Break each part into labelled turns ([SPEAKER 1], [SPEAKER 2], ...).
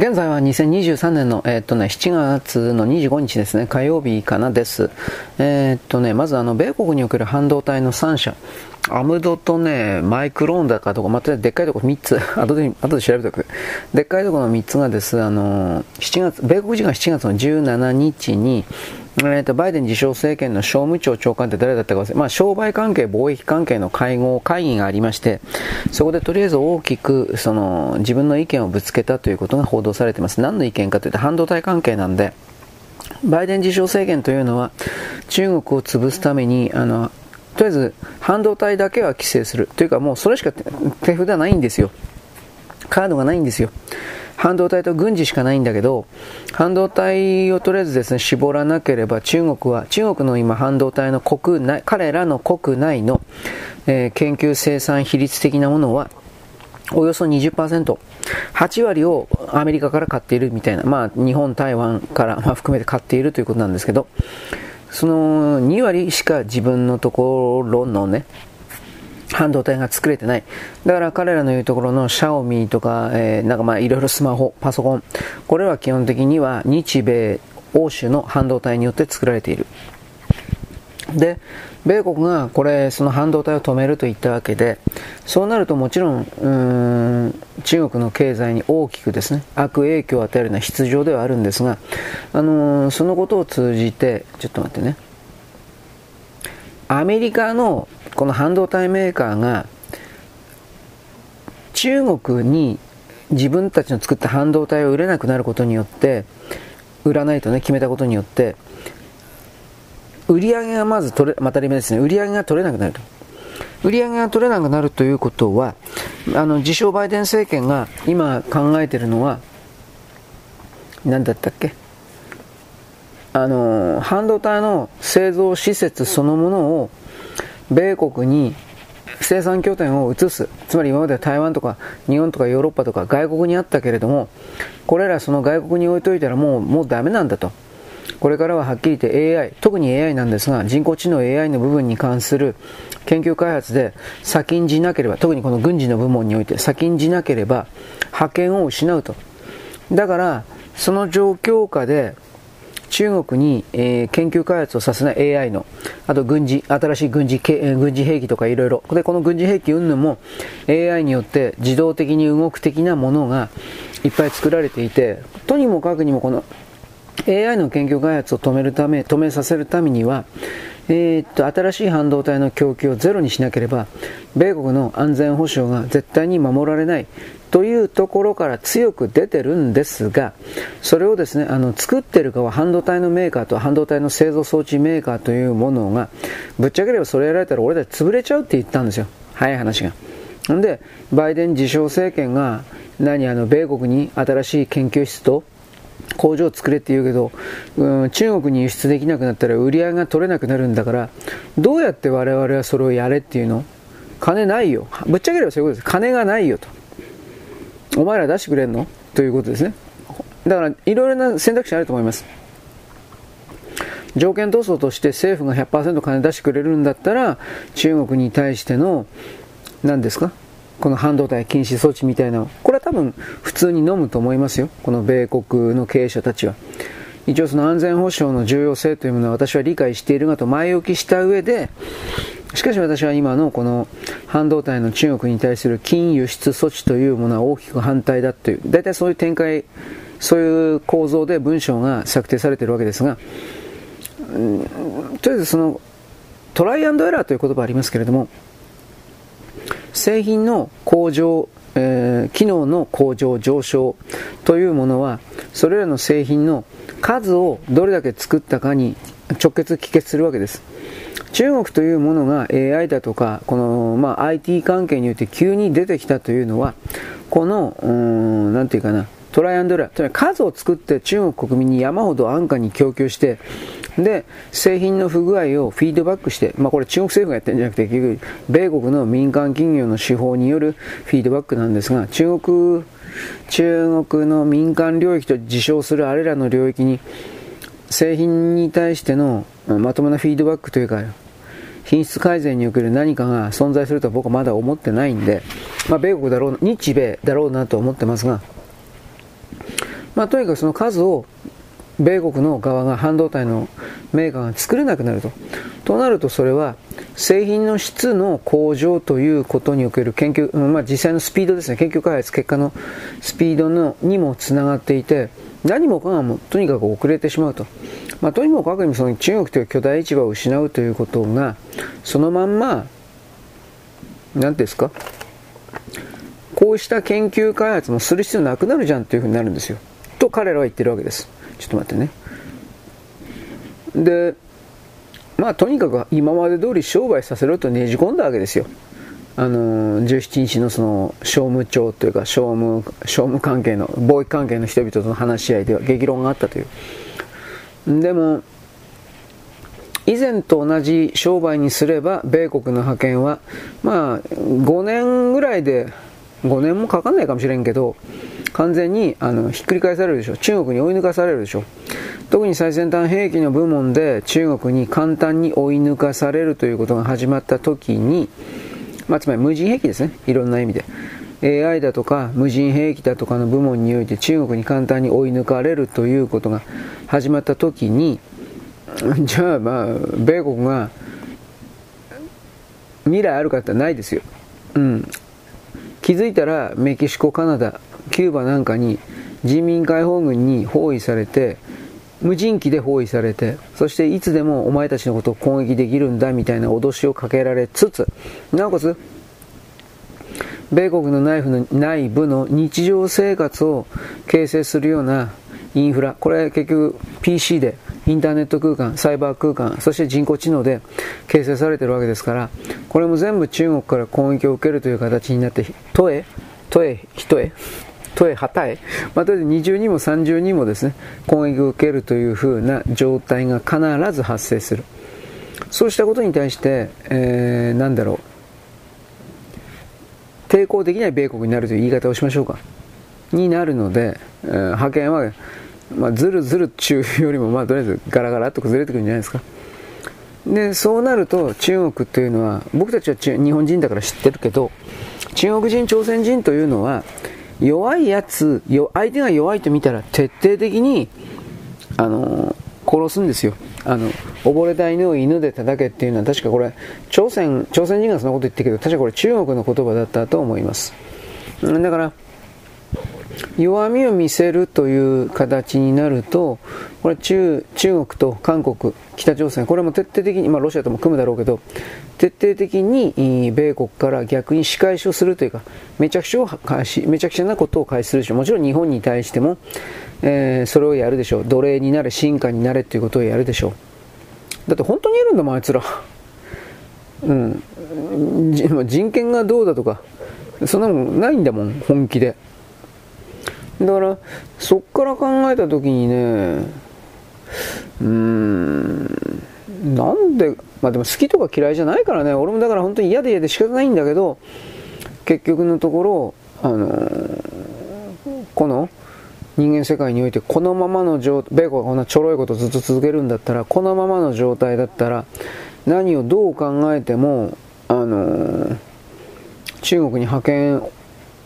[SPEAKER 1] 現在は2023年の、えー、っとね、7月の25日ですね、火曜日かなです。えー、っとね、まずあの、米国における半導体の3社、アムドとね、マイクローンだかとか、またでっかいとこ3つ、後で、後で調べておく。でっかいとこの3つがです、あの、7月、米国時間7月の17日に、えー、とバイデン自称政権の商務庁長官って誰だったか忘れ、まあ、商売関係、貿易関係の会合、会議がありまして、そこでとりあえず大きくその自分の意見をぶつけたということが報道されています。何の意見かというと、半導体関係なんで、バイデン自称政権というのは、中国を潰すために、あの、とりあえず半導体だけは規制する。というかもうそれしか手札ないんですよ。カードがないんですよ。半導体と軍事しかないんだけど、半導体をとりあえずですね、絞らなければ中国は、中国の今半導体の国内、彼らの国内の、えー、研究生産比率的なものは、およそ20%、8割をアメリカから買っているみたいな、まあ日本、台湾から、まあ、含めて買っているということなんですけど、その2割しか自分のところのね、半導体が作れてない。だから彼らの言うところのシャオミとか、えー、なんかまあいろいろスマホ、パソコン、これは基本的には日米、欧州の半導体によって作られている。で、米国がこれ、その半導体を止めると言ったわけで、そうなるともちろん、ん中国の経済に大きくですね、悪影響を与えるような必要ではあるんですが、あのー、そのことを通じて、ちょっと待ってね、アメリカのこの半導体メーカーが中国に自分たちの作った半導体を売れなくなることによって売らないとね決めたことによって売り上げがまず取れまたり目ですね。売り上げが取れなくなると。売り上げが取れなくなるということはあの自称バイデン政権が今考えているのは何だったっけ？あの半導体の製造施設そのものを米国に生産拠点を移す、つまり今まで台湾とか日本とかヨーロッパとか外国にあったけれども、これらその外国に置いといたらもうもうダメなんだと。これからははっきり言って AI、特に AI なんですが、人工知能 AI の部分に関する研究開発で先んじなければ、特にこの軍事の部門において先んじなければ覇権を失うと。だから、その状況下で中国に、えー、研究開発をさせない AI の、あと軍事、新しい軍事、え、軍事兵器とかいろいろ。で、この軍事兵器云々も AI によって自動的に動く的なものがいっぱい作られていて、とにもかくにもこの AI の研究開発を止めるため、止めさせるためには、えー、っと、新しい半導体の供給をゼロにしなければ、米国の安全保障が絶対に守られないというところから強く出てるんですが、それをですね、あの、作ってる側、半導体のメーカーと半導体の製造装置メーカーというものが、ぶっちゃければそれやられたら俺たち潰れちゃうって言ったんですよ。早い話が。んで、バイデン自称政権が、何、あの、米国に新しい研究室と、工場を作れって言うけど、うん、中国に輸出できなくなったら売り上げが取れなくなるんだから、どうやって我々はそれをやれっていうの？金ないよ。ぶっちゃければそういうことです。金がないよと。お前ら出してくれんの？ということですね。だから、いろいろな選択肢あると思います。条件闘争として政府が100%金出してくれるんだったら、中国に対しての、何ですか？この半導体禁止措置みたいなこれは多分普通に飲むと思いますよ。この米国の経営者たちは。一応その安全保障の重要性というものは私は理解しているがと前置きした上で、しかし私は今のこの半導体の中国に対する金輸出措置というものは大きく反対だという、大体そういう展開、そういう構造で文章が策定されているわけですが、うん、とりあえずそのトライアンドエラーという言葉ありますけれども、製品の向上、えー、機能の向上、上昇というものは、それらの製品の数をどれだけ作ったかに直結、帰結するわけです。中国というものが AI だとか、この、まあ、IT 関係によって急に出てきたというのは、この、うん、なんていうかな、トライアンドラー、数を作って中国国民に山ほど安価に供給して、で、製品の不具合をフィードバックして、まあこれ中国政府がやってるんじゃなくて、結局、米国の民間企業の手法によるフィードバックなんですが、中国、中国の民間領域と自称するあれらの領域に、製品に対してのまともなフィードバックというか、品質改善における何かが存在するとは僕はまだ思ってないんで、まあ、米国だろう、日米だろうなと思ってますが、まあ、とにかくその数を米国の側が半導体のメーカーが作れなくなると。となるとそれは製品の質の向上ということにおける研究、まあ、実際のスピードですね、研究開発結果のスピードのにもつながっていて、何もかがもとにかく遅れてしまうと。まあ、とにもかくにその中国という巨大市場を失うということが、そのまんま、何ですか？こうした研究開発もする必要なくなるじゃんというふうになるんですよ。と彼らは言ってるわけです。ちょっと待ってね。で、まあとにかく今まで通り商売させろとねじ込んだわけですよ。あの17日のその商務長というか商務商務関係の貿易関係の人々との話し合いでは激論があったというでも以前と同じ商売にすれば米国の派遣はまあ5年ぐらいで5年もかかんないかもしれんけど完全にあのひっくり返されるでしょ。中国に追い抜かされるでしょ。特に最先端兵器の部門で中国に簡単に追い抜かされるということが始まった時に、まあ、つまり無人兵器ですね。いろんな意味で。AI だとか無人兵器だとかの部門において中国に簡単に追い抜かれるということが始まった時に じゃあまあ米国が未来あるかってないですよ、うん、気づいたらメキシコ、カナダ、キューバなんかに人民解放軍に包囲されて無人機で包囲されてそしていつでもお前たちのことを攻撃できるんだみたいな脅しをかけられつつなおかつ米国の内部の内部の日常生活を形成するようなインフラこれは結局 PC でインターネット空間サイバー空間そして人工知能で形成されてるわけですからこれも全部中国から攻撃を受けるという形になってとえとえ人へとえ、はたえ、まあ、とりあえず二重にも三重にもですね、攻撃を受けるというふうな状態が必ず発生する。そうしたことに対して、えー、なんだろう、抵抗できない米国になるという言い方をしましょうか。になるので、えー、派遣は、まあ、ずるずる中よりも、まあ、とりあえずガラガラと崩れてくるんじゃないですか。で、そうなると中国というのは、僕たちは日本人だから知ってるけど、中国人、朝鮮人というのは、弱いやつ、相手が弱いと見たら徹底的に、あの殺すんですよ。あの、溺れた犬を犬で叩けっていうのは確かこれ、朝鮮、朝鮮人がそんなこと言ってるけど、確かこれ中国の言葉だったと思います。だから、弱みを見せるという形になると、これ中中国と韓国、北朝鮮、これも徹底的に、まあ、ロシアとも組むだろうけど、徹底的に米国から逆に仕返しをするというか、めちゃくちゃを開始めちゃくちゃなことを開始するでしょう。もちろん日本に対しても、えー、それをやるでしょう。奴隷になれ、進化になれということをやるでしょう。だって本当にいるんだもん、あいつら。うん。人権がどうだとか、そんなもんないんだもん、本気で。だから、そっから考えたときにね、うーん、なんで、まあでも好きとか嫌いじゃないからね、俺もだから本当に嫌で嫌で仕方ないんだけど、結局のところ、あのー、この人間世界においてこのままの状態、米国がこんなちょろいことずっと続けるんだったら、このままの状態だったら、何をどう考えても、あのー、中国に派遣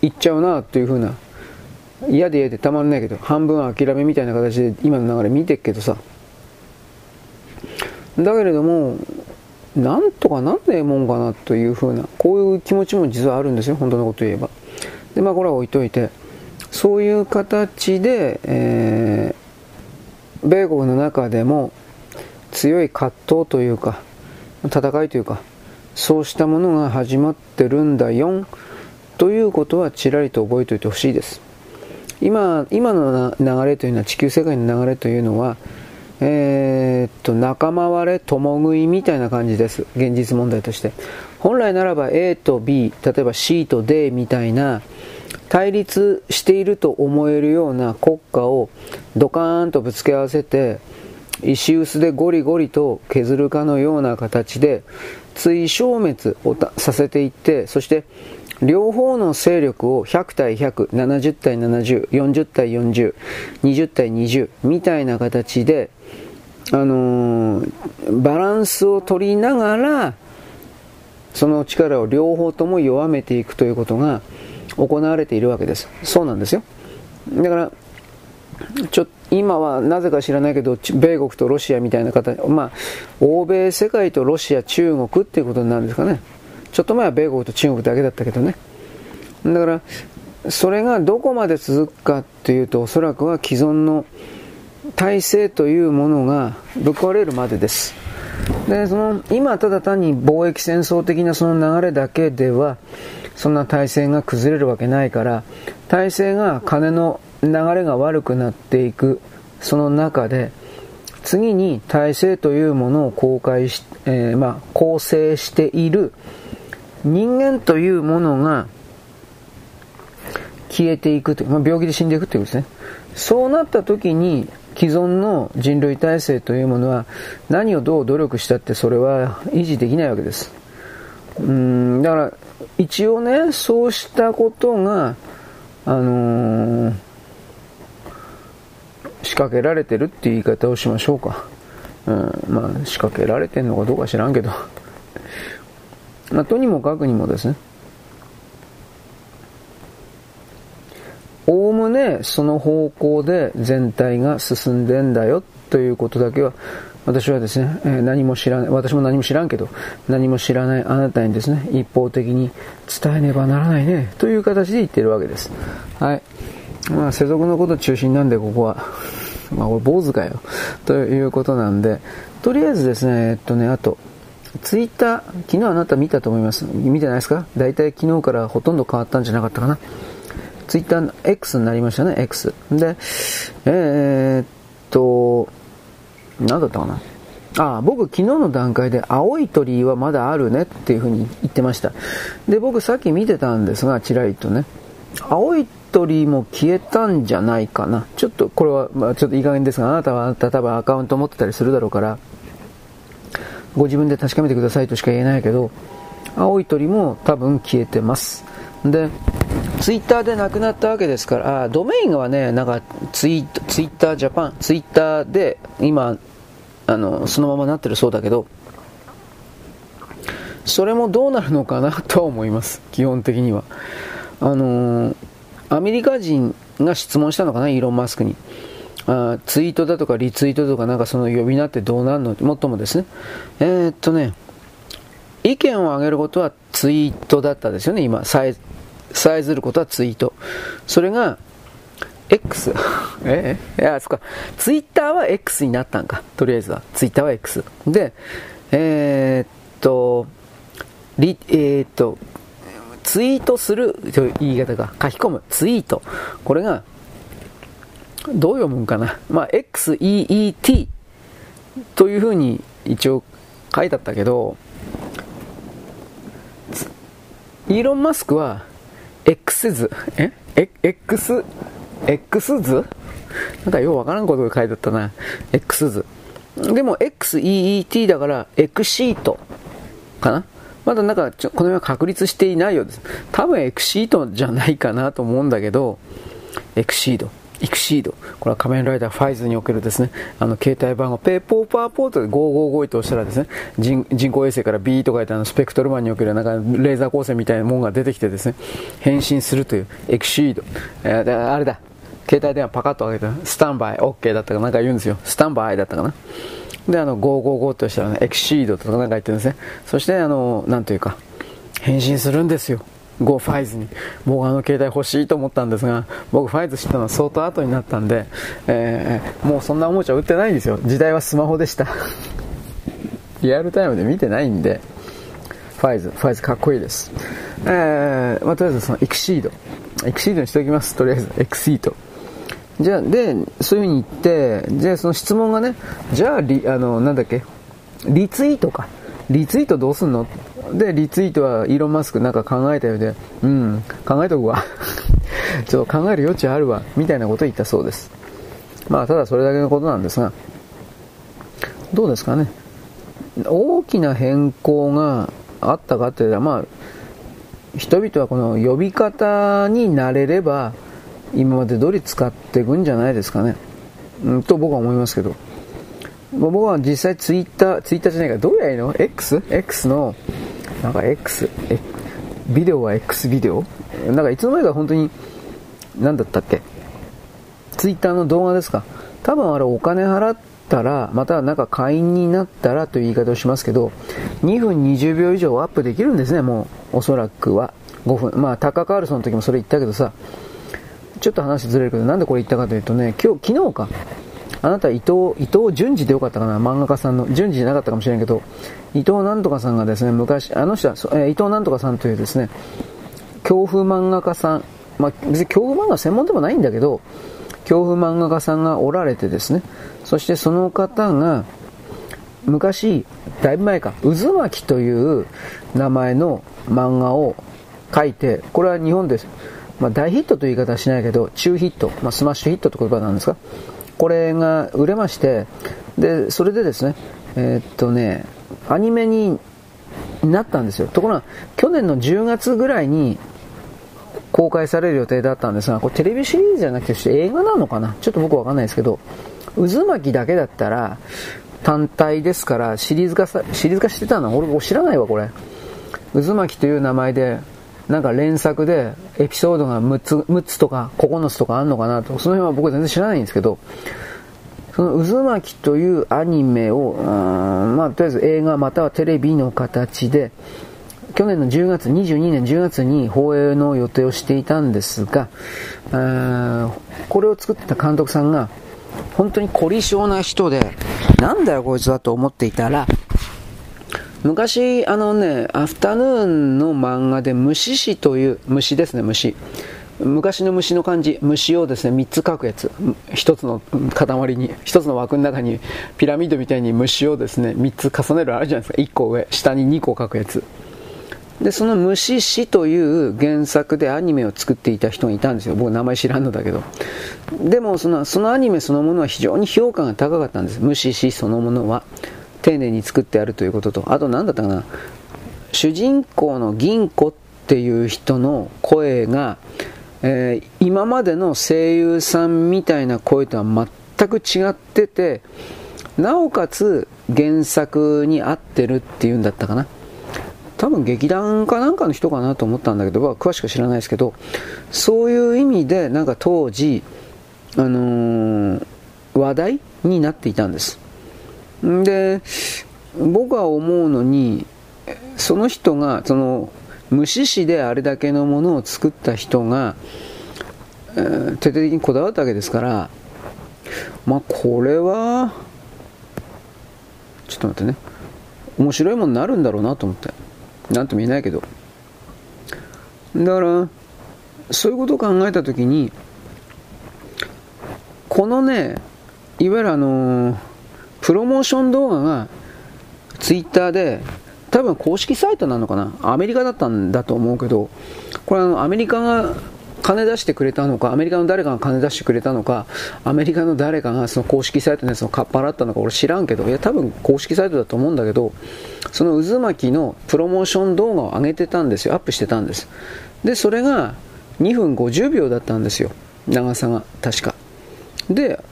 [SPEAKER 1] 行っちゃうなというふうな嫌で嫌でたまんないけど、半分諦めみたいな形で今の流れ見てっけどさ。だけれども、なんとかなんねえもんかなというふうな、こういう気持ちも実はあるんですよ、本当のこと言えば。で、まあこれは置いといて、そういう形で、えー、米国の中でも強い葛藤というか、戦いというか、そうしたものが始まってるんだよ、ということはちらりと覚えておいてほしいです。今今の流れというのは地球世界の流れというのは、えー、っと仲間割れ共食いみたいな感じです。現実問題として。本来ならば A と B 例えば C と D みたいな対立していると思えるような国家をドカーンとぶつけ合わせて石臼でゴリゴリと削るかのような形で追消滅をさせていってそして両方の勢力を100対100、70対70、40対40、20対20みたいな形で、あのー、バランスを取りながら、その力を両方とも弱めていくということが行われているわけです。そうなんですよ。だから、ちょ今はなぜか知らないけど、米国とロシアみたいな方、まあ、欧米世界とロシア、中国っていうことになるんですかね。ちょっと前は米国と中国だけだったけどね。だから、それがどこまで続くかっていうと、おそらくは既存の体制というものがぶっ壊れるまでです。で、その、今ただ単に貿易戦争的なその流れだけでは、そんな体制が崩れるわけないから、体制が金の流れが悪くなっていく、その中で、次に体制というものを公開し、えー、まあ、構成している人間というものが消えていくという、まあ、病気で死んでいくということですね。そうなった時に既存の人類体制というものは何をどう努力したってそれは維持できないわけです。うんだから一応ね、そうしたことが、あのー、仕掛けられてるっていう言い方をしましょうか。うん、まあ仕掛けられてんのかどうか知らんけど。まとにもかくにもですね。おおむねその方向で全体が進んでんだよということだけは私はですね、えー、何も知らない、私も何も知らんけど、何も知らないあなたにですね、一方的に伝えねばならないね、という形で言ってるわけです。はい。まあ、世俗のこと中心なんで、ここは。まあ、これ坊主かよ。ということなんで、とりあえずですね、えっとね、あと、ツイッター、昨日あなた見たと思います？見てないですか？大体昨日からほとんど変わったんじゃなかったかな。ツイッター X になりましたね、X。で、えー、っと、何だったかな？ああ、僕昨日の段階で青い鳥はまだあるねっていうふうに言ってました。で、僕さっき見てたんですが、ちらりとね。青い鳥も消えたんじゃないかな。ちょっとこれは、まあ、ちょっといい加減ですが、あなたはあなた多分アカウント持ってたりするだろうから、ご自分で確かめてくださいとしか言えないけど、青い鳥も多分消えてます。で、ツイッターでなくなったわけですから、あドメインはね、なんかツイツイッタージャパン、ツイッターで今、あの、そのままなってるそうだけど、それもどうなるのかなとは思います、基本的には。あのー、アメリカ人が質問したのかな、イーロン・マスクに。あツイートだとかリツイートとかなんかその呼び名ってどうなるの？もっともですね。えー、っとね、意見を上げることはツイートだったですよね、今、さえ、さえずることはツイート。それが、X。えいや、そっか。ツイッターは X になったんか。とりあえずは。ツイッターは X。で、えー、っと、リ、えー、っと、ツイートするという言い方が、書き込む、ツイート。これが、どう読むんかな。まあ、XEET というふうに一応書いてあったけど、イーロン・マスクは X 図、え ?X、X 図なんかようわからんことが書いてあったな。X 図。でも XEET だから X シートかなまだなんかこの辺は確立していないようです。多分 X シートじゃないかなと思うんだけど、X シード。イクシード。これは仮面ライダーファイズにおけるですね、あの、携帯番号、ペーポーパーポートで555と押したらですね、人人工衛星から B と書いてあの、スペクトルマンにおけるなんか、レーザー光線みたいなものが出てきてですね、変身するというエクシード。えー、あれだ、携帯電話パカッと開けて、スタンバイ OK だったかな？んか言うんですよ。スタンバイだったかな？で、あの、555としたらね、エクシードとかなんか言ってるんですね。そして、あの、なんというか、変身するんですよ。ゴファイズに僕あの携帯欲しいと思ったんですが僕ファイズ知ったのは相当後になったんで、えー、もうそんなおもちゃ売ってないんですよ。時代はスマホでした。リアルタイムで見てないんでファイズファイズかっこいいです。えー、まあ、とりあえずそのエクシード。エクシードにしておきます。とりあえずエクシードじゃあでそういうふうに言ってじゃあその質問がねじゃあリあのなんだっけ？リツイートか。リツイートどうすんの？で、リツイートはイーロン・マスクなんか考えたようで、うん、考えとくわ。ちょっと考える余地あるわ、みたいなことを言ったそうです。まあ、ただそれだけのことなんですが、どうですかね？大きな変更があったかっていうと、まあ、人々はこの呼び方になれれば、今まで通り使っていくんじゃないですかね。うん、と僕は思いますけど。僕は実際ツイッター、ツイッターじゃないか、どうやいいの ?X?X の、なんか X、え、ビデオは X ビデオ？なんかいつの間にか本当に、なんだったっけ？ツイッターの動画ですか？多分あれお金払ったら、またなんか会員になったらという言い方をしますけど、2分20秒以上アップできるんですね、もう、おそらくは。5分。まあ、タカカールソンの時もそれ言ったけどさ、ちょっと話ずれるけど、なんでこれ言ったかというとね、今日、昨日か。あなた伊藤、伊藤淳二でよかったかな？漫画家さんの。淳二じゃなかったかもしれんけど、伊藤なんとかさんがですね、昔、あの人は、え、伊藤なんとかさんというですね、恐怖漫画家さん、まあ、別に恐怖漫画専門でもないんだけど、恐怖漫画家さんがおられてですね、そしてその方が、昔、だいぶ前か、渦巻きという名前の漫画を書いて、これは日本です。まあ、大ヒットという言い方はしないけど、中ヒット、まあ、スマッシュヒットって言葉なんですか？これが売れまして、で、それでですね、えー、っとね、アニメになったんですよ。ところが、去年の10月ぐらいに公開される予定だったんですが、これテレビシリーズじゃなくて映画なのかな？ちょっと僕わかんないですけど、渦巻きだけだったら単体ですからシリーズ化さ、シリーズ化してたの？俺知らないわ、これ。渦巻きという名前で、なんか連作でエピソードが6つ、6つとか9つとかあんのかなと、その辺は僕は全然知らないんですけど、その渦巻きというアニメを、まあ、とりあえず映画またはテレビの形で、去年の10月、22年10月に放映の予定をしていたんですが、これを作った監督さんが、本当に凝り性な人で、なんだよこいつはと思っていたら、昔、あのね、アフタヌーンの漫画で虫師という、虫ですね、虫。昔の虫の漢字、虫をですね、3つ書くやつ。1つの塊に、1つの枠の中に、ピラミッドみたいに虫をですね、3つ重ねるあるじゃないですか。1個上、下に2個書くやつ。で、その虫師という原作でアニメを作っていた人がいたんですよ。僕名前知らんのだけど。でもその、そのアニメそのものは非常に評価が高かったんです。虫師そのものは。丁寧に作ってあるということと、あと何だったかな。主人公の銀子っていう人の声が、えー、今までの声優さんみたいな声とは全く違ってて、なおかつ原作に合ってるっていうんだったかな。多分劇団かなんかの人かなと思ったんだけど、詳しく知らないですけど、そういう意味で、なんか当時、あのー、話題になっていたんです。で、僕は思うのに、その人が、その、無視しであれだけのものを作った人が、えー、徹底的にこだわったわけですから、まあ、これは、ちょっと待ってね、面白いものになるんだろうなと思って。なんとも言えないけど。だから、そういうことを考えたときに、このね、いわゆるあの、プロモーション動画が、ツイッターで、多分公式サイトなのかな？アメリカだったんだと思うけど、これあの、アメリカが金出してくれたのか、アメリカの誰かが金出してくれたのか、アメリカの誰かがその公式サイトのやつをかっぱらったのか、俺知らんけど、いや、多分公式サイトだと思うんだけど、その渦巻きのプロモーション動画を上げてたんですよ、アップしてたんです。で、それが2分50秒だったんですよ、長さが、確か。で、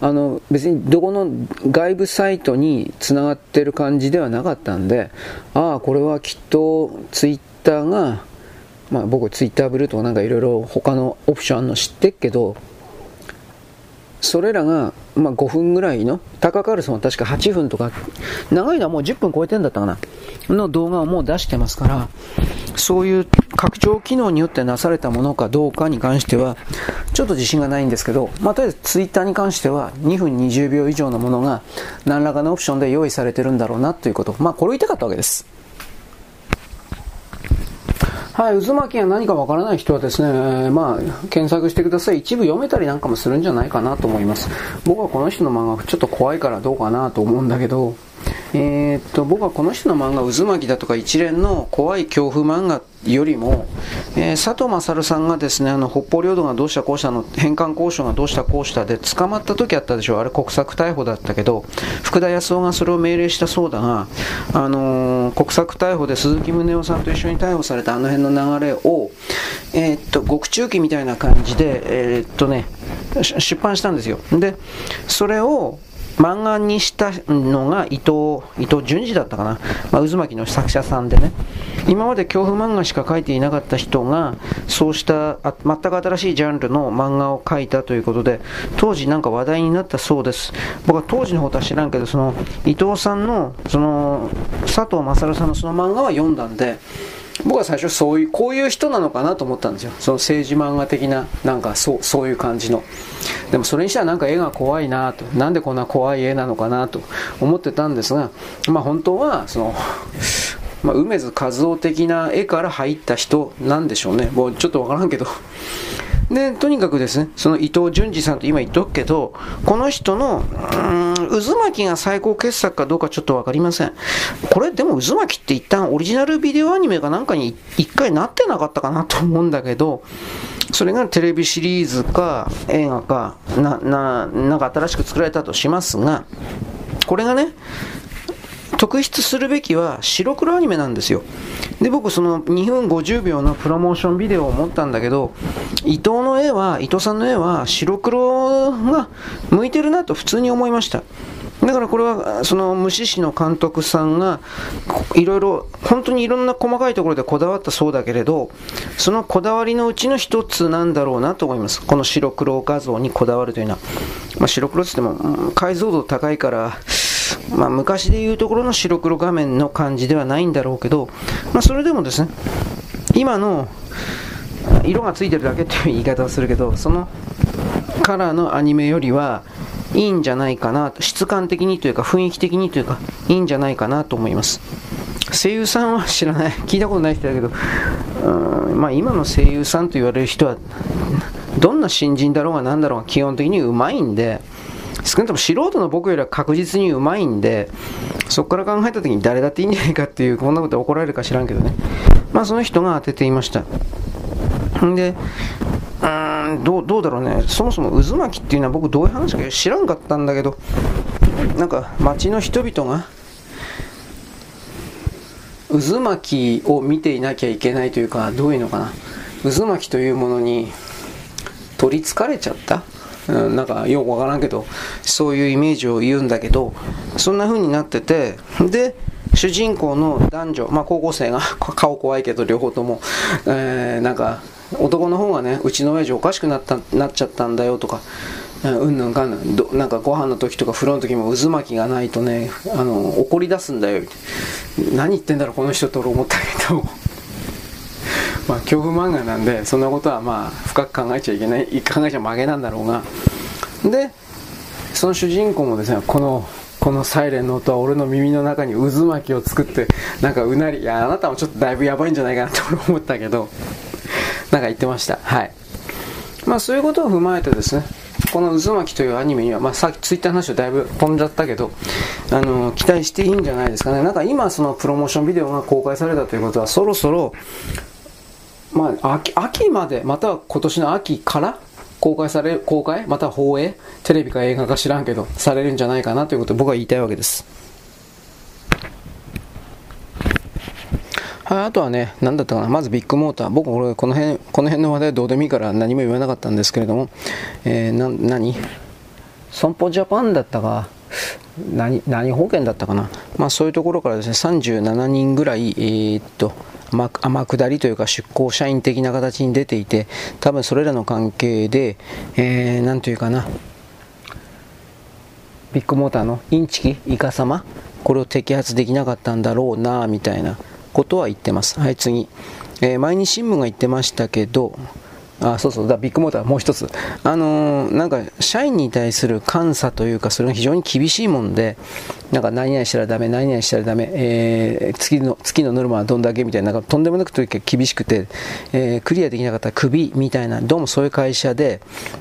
[SPEAKER 1] あの別にどこの外部サイトにつながってる感じではなかったんで、ああ、これはきっとツイッターがまあ、僕ツイッターブルーとかなんかいろいろ他のオプションあるの知ってっけどそれらが、まあ、5分ぐらいの高カルソンは確か8分とか長いのはもう10分超えてんだったかな。の動画をもう出してますからそういう拡張機能によってなされたものかどうかに関してはちょっと自信がないんですけど、まあ、とりあえずツイッターに関しては2分20秒以上のものが何らかのオプションで用意されてるんだろうなということ。まあこれを言いたかったわけです。はい、渦巻きが何かわからない人はですね、まあ、検索してください。一部読めたりなんかもするんじゃないかなと思います。僕はこの人の漫画ちょっと怖いからどうかなと思うんだけど、えー、っと、僕はこの人の漫画、渦巻きだとか一連の怖い恐怖漫画よりも、えー、佐藤勝さんがですね、あの、北方領土がどうしたこうしたの、返還交渉がどうしたこうしたで捕まった時あったでしょあれ国策逮捕だったけど、福田康夫がそれを命令したそうだが、あのー、国策逮捕で鈴木宗男さんと一緒に逮捕されたあの辺の流れを、えー、っと、獄中記みたいな感じで、え、っとね、出版したんですよ。で、それを、漫画にしたのが伊藤、伊藤淳二だったかな。まあ、渦巻きの作者さんでね。今まで恐怖漫画しか描いていなかった人がそうしたあ全く新しいジャンルの漫画を描いたということで当時なんか話題になったそうです僕は当時のことは知らんけどその伊藤さんのその佐藤勝さんのその漫画は読んだんで僕は最初そういうこういう人なのかなと思ったんですよ。その政治漫画的ななんかそうそういう感じの。でもそれにしてはなんか絵が怖いなと。なんでこんな怖い絵なのかなと。思ってたんですがまあ本当はそのまあ、梅津和夫的な絵から入った人なんでしょうね。もうちょっとわからんけど。で、とにかくですね、その伊藤淳二さんと今言っとくけど、この人の、うん渦巻きが最高傑作かどうかちょっとわかりません。これでも渦巻きって一旦オリジナルビデオアニメかなんかに一回なってなかったかなと思うんだけど、それがテレビシリーズか映画か、な、な、なんか新しく作られたとしますが、これがね、特筆するべきは白黒アニメなんですよ。で、僕その2分50秒のプロモーションビデオを持ったんだけど、伊藤の絵は、伊藤さんの絵は白黒が向いてるなと普通に思いました。だからこれは、その虫師の監督さんが、いろいろ、本当にいろんな細かいところでこだわったそうだけれど、そのこだわりのうちの一つなんだろうなと思います。この白黒画像にこだわるというのは。まあ、白黒って言っても、解像度高いから、まあ、昔でいうところの白黒画面の感じではないんだろうけど、まあ、それでもですね、今の色がついてるだけっていう言い方をするけど、そのカラーのアニメよりはいいんじゃないかなと、質感的にというか雰囲気的にというか、いいんじゃないかなと思います。声優さんは知らない、聞いたことない人だけど、うんまあ、今の声優さんと言われる人は、どんな新人だろうが何だろうが基本的にうまいんで、少なくとも素人の僕よりは確実にうまいんで、そこから考えた時に誰だっていいんじゃないかっていう、こんなこと怒られるか知らんけどね。まあその人が当てていました。んで、うーんどうどうだろうね、そもそも渦巻きっていうのは僕どういう話か知らんかったんだけど、なんか街の人々が、渦巻きを見ていなきゃいけないというか、どういうのかな。渦巻きというものに取りつかれちゃったうん、なんかよくわからんけど、そういうイメージを言うんだけど、そんな風になってて、で、主人公の男女、まあ高校生が 顔怖いけど両方とも、えー、なんか、男の方がね、うちの親父おかしくなったなっちゃったんだよとか、うんぬんかんぬんどなんかご飯の時とか風呂の時も渦巻きがないとねあの怒り出すんだよ何言ってんだろこの人と思ったけど。まあ、恐怖漫画なんでそんなことはまあ深く考えちゃいけない考えちゃ曲げなんだろうが。でその主人公もですねこのこのサイレンの音は俺の耳の中に渦巻きを作ってなんかうなりいやあなたもちょっとだいぶやばいんじゃないかなって思ったけど なんか言ってました。はい。まあそういうことを踏まえてですねこの渦巻きというアニメには、まあ、さっきツイッターの話をだいぶ飛んじゃったけど、あの期待していいんじゃないですかね。なんか今、そのプロモーションビデオが公開されたということは、そろそろ、まあ、秋秋まで、または今年の秋から公開される、公開？また放映？テレビか映画か知らんけど、されるんじゃないかなということで僕は言いたいわけです。はい、あとはね、何だったかな、まずビッグモーター、僕、これこの辺この辺の話題どうでもいいから何も言わなかったんですけれども、えー、な何？損保ジャパンだったか、何何保険だったかな、まあ、そういうところからですね37人ぐらい、えー、っと天下りというか出向社員的な形に出ていて多分それらの関係で、えー、というかな。ビッグモーターのインチキイカ様これを摘発できなかったんだろうなみたいなことは言ってます。はい次、えー、毎日新聞が言ってましたけどあそうそう。だビッグモーターもう一つ。あのー、なんか社員に対する監査というかそれが非常に厳しいもんでなんか何々したらダメ何々したらダメ、えー、月の月のノルマはどんだけみたいななんかとんでもなくというか厳しくて、えー、クリアできなかったらクビみたいなどうもそういう会社で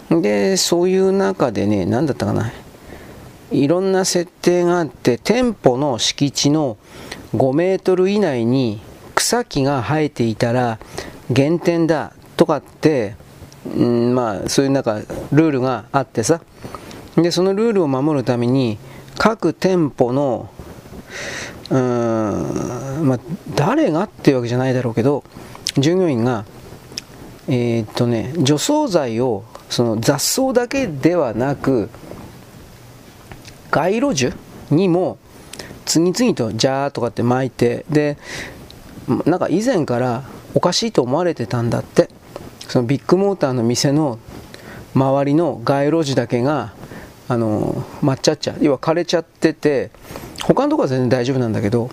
[SPEAKER 1] でそういう中でね何だったかな。いろんな設定があって店舗の敷地の5メートル以内に草木が生えていたら減点だ。とかって、うん、まあそういうなんかルールがあってさ。でそのルールを守るために各店舗のうん、まあ、誰がっていうわけじゃないだろうけど従業員がえー、っとね除草剤をその雑草だけではなく街路樹にも次々とジャーとかって巻いてでなんか以前からおかしいと思われてたんだって。そのビッグモーターの店の周りの街路樹だけがあの抹茶っちゃ要は枯れちゃってて他のとこは全然大丈夫なんだけど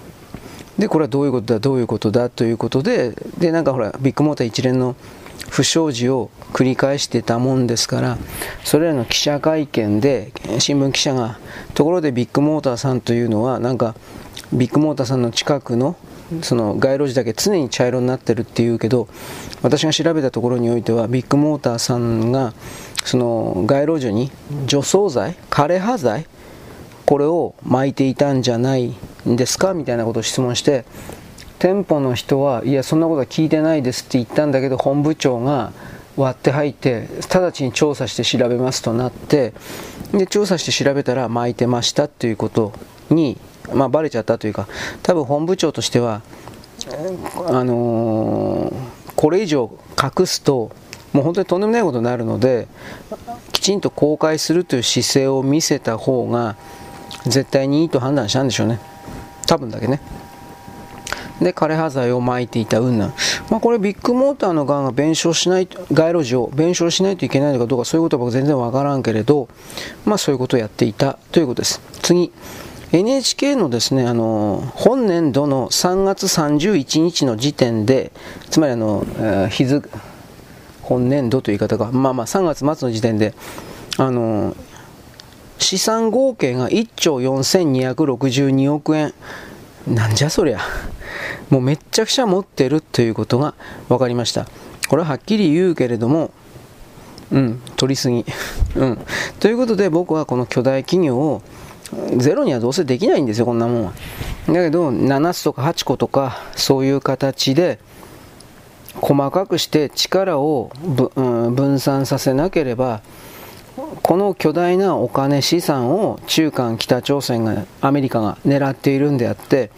[SPEAKER 1] でこれはどういうことだどういうことだということででなんかほらビッグモーター一連の不祥事を繰り返してたもんですからそれらの記者会見で新聞記者がところでビッグモーターさんというのはなんかビッグモーターさんの近くのその街路樹だけ常に茶色になってるっていうけど私が調べたところにおいてはビッグモーターさんがその街路樹に除草剤枯葉剤これを巻いていたんじゃないんですか？みたいなことを質問して店舗の人はいやそんなことは聞いてないですって言ったんだけど本部長が割って入って直ちに調査して調べますとなってで調査して調べたら巻いてましたっていうことにまあ、バレちゃったというか多分本部長としてはあのー、これ以上隠すともう本当にとんでもないことになるのできちんと公開するという姿勢を見せた方が絶対にいいと判断したんでしょうね。多分だけね。で枯葉剤を撒いていた云々、まあ、これビッグモーターの側が弁償しない街路樹を弁償しないといけないのかどうかそういうことは僕全然わからんけれどまあそういうことをやっていたということです。次。NHK のですねあの本年度の3月31日の時点でつまりあの、日付本年度という言い方が、まあまあ3月末の時点であの資産合計が1兆4262億円。なんじゃそりゃ。もうめっちゃくちゃ持ってるということが分かりました。これははっきり言うけれどもうん取りすぎ。うん。ということで僕はこの巨大企業をゼロにはどうせできないんですよこんなもんは。だけど7つとか8個とかそういう形で細かくして力を分散させなければこの巨大なお金資産を中間北朝鮮がアメリカが狙っているんであって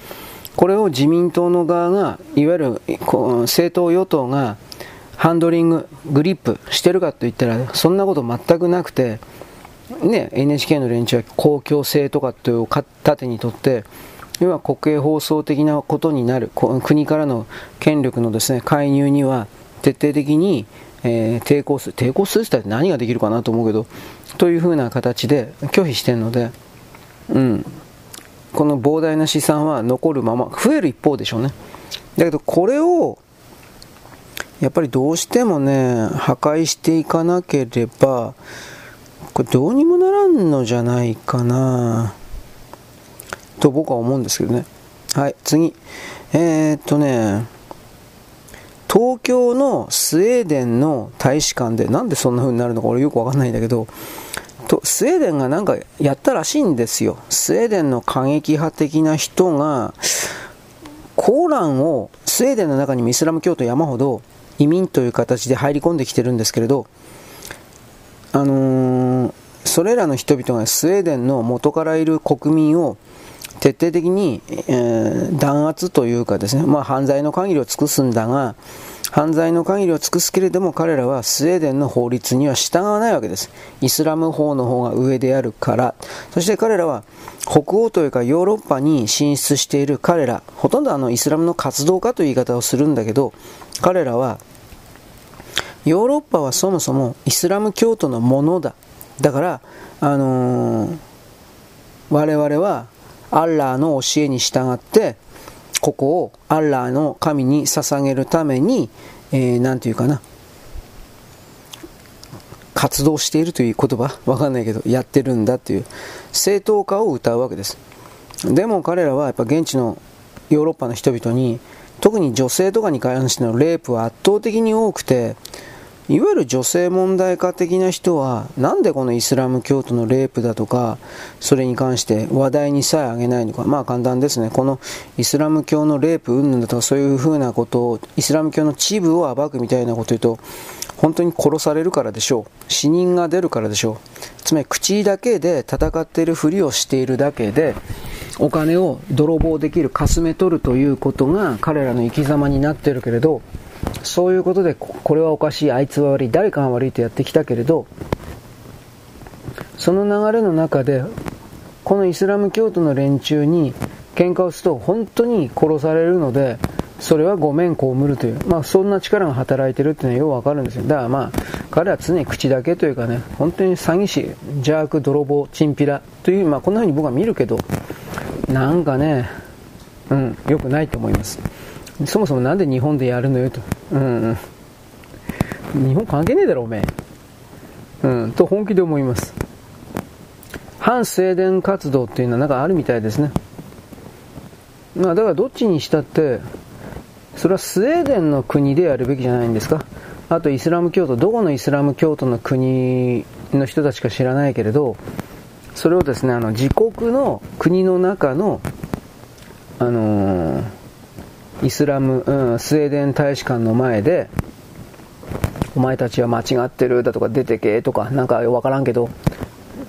[SPEAKER 1] これを自民党の側がいわゆる政党与党がハンドリンググリップしてるかといったらそんなこと全くなくてね、NHK の連中は公共性とかという盾にとって要は国営放送的なことになる国からの権力のですね介入には徹底的に、えー、抵抗する抵抗するって何ができるかなと思うけどというふうな形で拒否してるので、うん、この膨大な資産は残るまま増える一方でしょうね。だけどこれをやっぱりどうしてもね破壊していかなければこれどうにもならんのじゃないかな。と僕は思うんですけどね。はい次。えー、っとね。東京のスウェーデンの大使館でなんでそんな風になるのか俺よくわかんないんだけど。とスウェーデンがなんかやったらしいんですよ。スウェーデンの過激派的な人がコーランをスウェーデンの中にイスラム教徒山ほど移民という形で入り込んできてるんですけれどあのー、それらの人々がスウェーデンの元からいる国民を徹底的に、えー、弾圧というかですね、まあ、犯罪の限りを尽くすんだが、犯罪の限りを尽くすけれども彼らはスウェーデンの法律には従わないわけです。イスラム法の方が上であるから。そして彼らは北欧というかヨーロッパに進出している彼ら、ほとんどあのイスラムの活動家という言い方をするんだけど、彼らはヨーロッパはそもそもイスラム教徒のものだ。だから、あのー、我々はアッラーの教えに従って、ここをアッラーの神に捧げるために、えー、て言うかな、活動しているという言葉わかんないけど、やってるんだという、正当化を歌うわけです。でも彼らはやっぱ現地のヨーロッパの人々に、特に女性とかに関してのレイプは圧倒的に多くて、いわゆる女性問題家的な人はなんでこのイスラム教徒のレイプだとかそれに関して話題にさえあげないのか。まあ簡単ですね。このイスラム教のレイプ云々だとかそういうふうなことをイスラム教のチブを暴くみたいなことを言うと本当に殺されるからでしょう。死人が出るからでしょう。つまり口だけで戦っているふりをしているだけでお金を泥棒できるかすめ取るということが彼らの生き様になっているけれどそういうことでこれはおかしいあいつは悪い誰かが悪いとやってきたけれどその流れの中でこのイスラム教徒の連中に喧嘩をすると本当に殺されるのでそれはごめん被るという、まあ、そんな力が働いてるっていうのはよくわかるんですよ。だからまあ、彼は常に口だけというかね、本当に詐欺師、邪悪、泥棒、チンピラという、まあ、こんな風に僕は見るけど、なんかね、うん、良くないと思います。そもそもなんで日本でやるのよと。うん、日本関係ねえだろ、おめえ。うん、と本気で思います。反静電活動っていうのはなんかあるみたいですね。まあ、だからどっちにしたって、それはスウェーデンの国でやるべきじゃないんですか。あとイスラム教徒、どこのイスラム教徒の国の人たちか知らないけれど、それをですね、あの自国の国の中の、あのー、イスラム、うん、スウェーデン大使館の前で、お前たちは間違ってるだとか出てけとか、なんかわからんけど、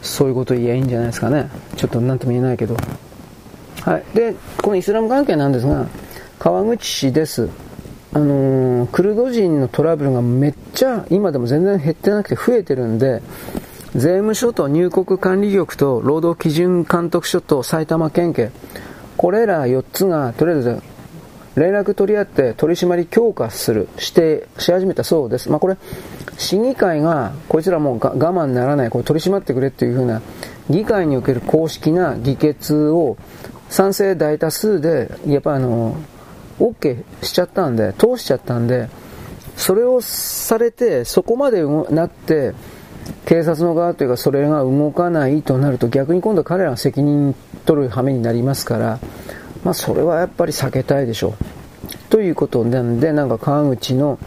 [SPEAKER 1] そういうこと言えばいいんじゃないですかね。ちょっと何とも言えないけど。はい。で、このイスラム関係なんですが、川口市です。あのー、クルド人のトラブルがめっちゃ今でも全然減ってなくて増えてるんで、税務署と入国管理局と労働基準監督署と埼玉県警、これら4つがとりあえず連絡取り合って取り締まり強化する、してし始めたそうです。まあ、これ、市議会がこいつらもう我慢ならない、これ取り締まってくれっていう風な議会における公式な議決を賛成大多数で、やっぱあの、OK しちゃったんで、通しちゃったんで、それをされて、そこまでなって、警察の側というか、それが動かないとなると、逆に今度は彼らが責任取る羽目になりますから、まあ、それはやっぱり避けたいでしょう。ということなんで、なんか川口の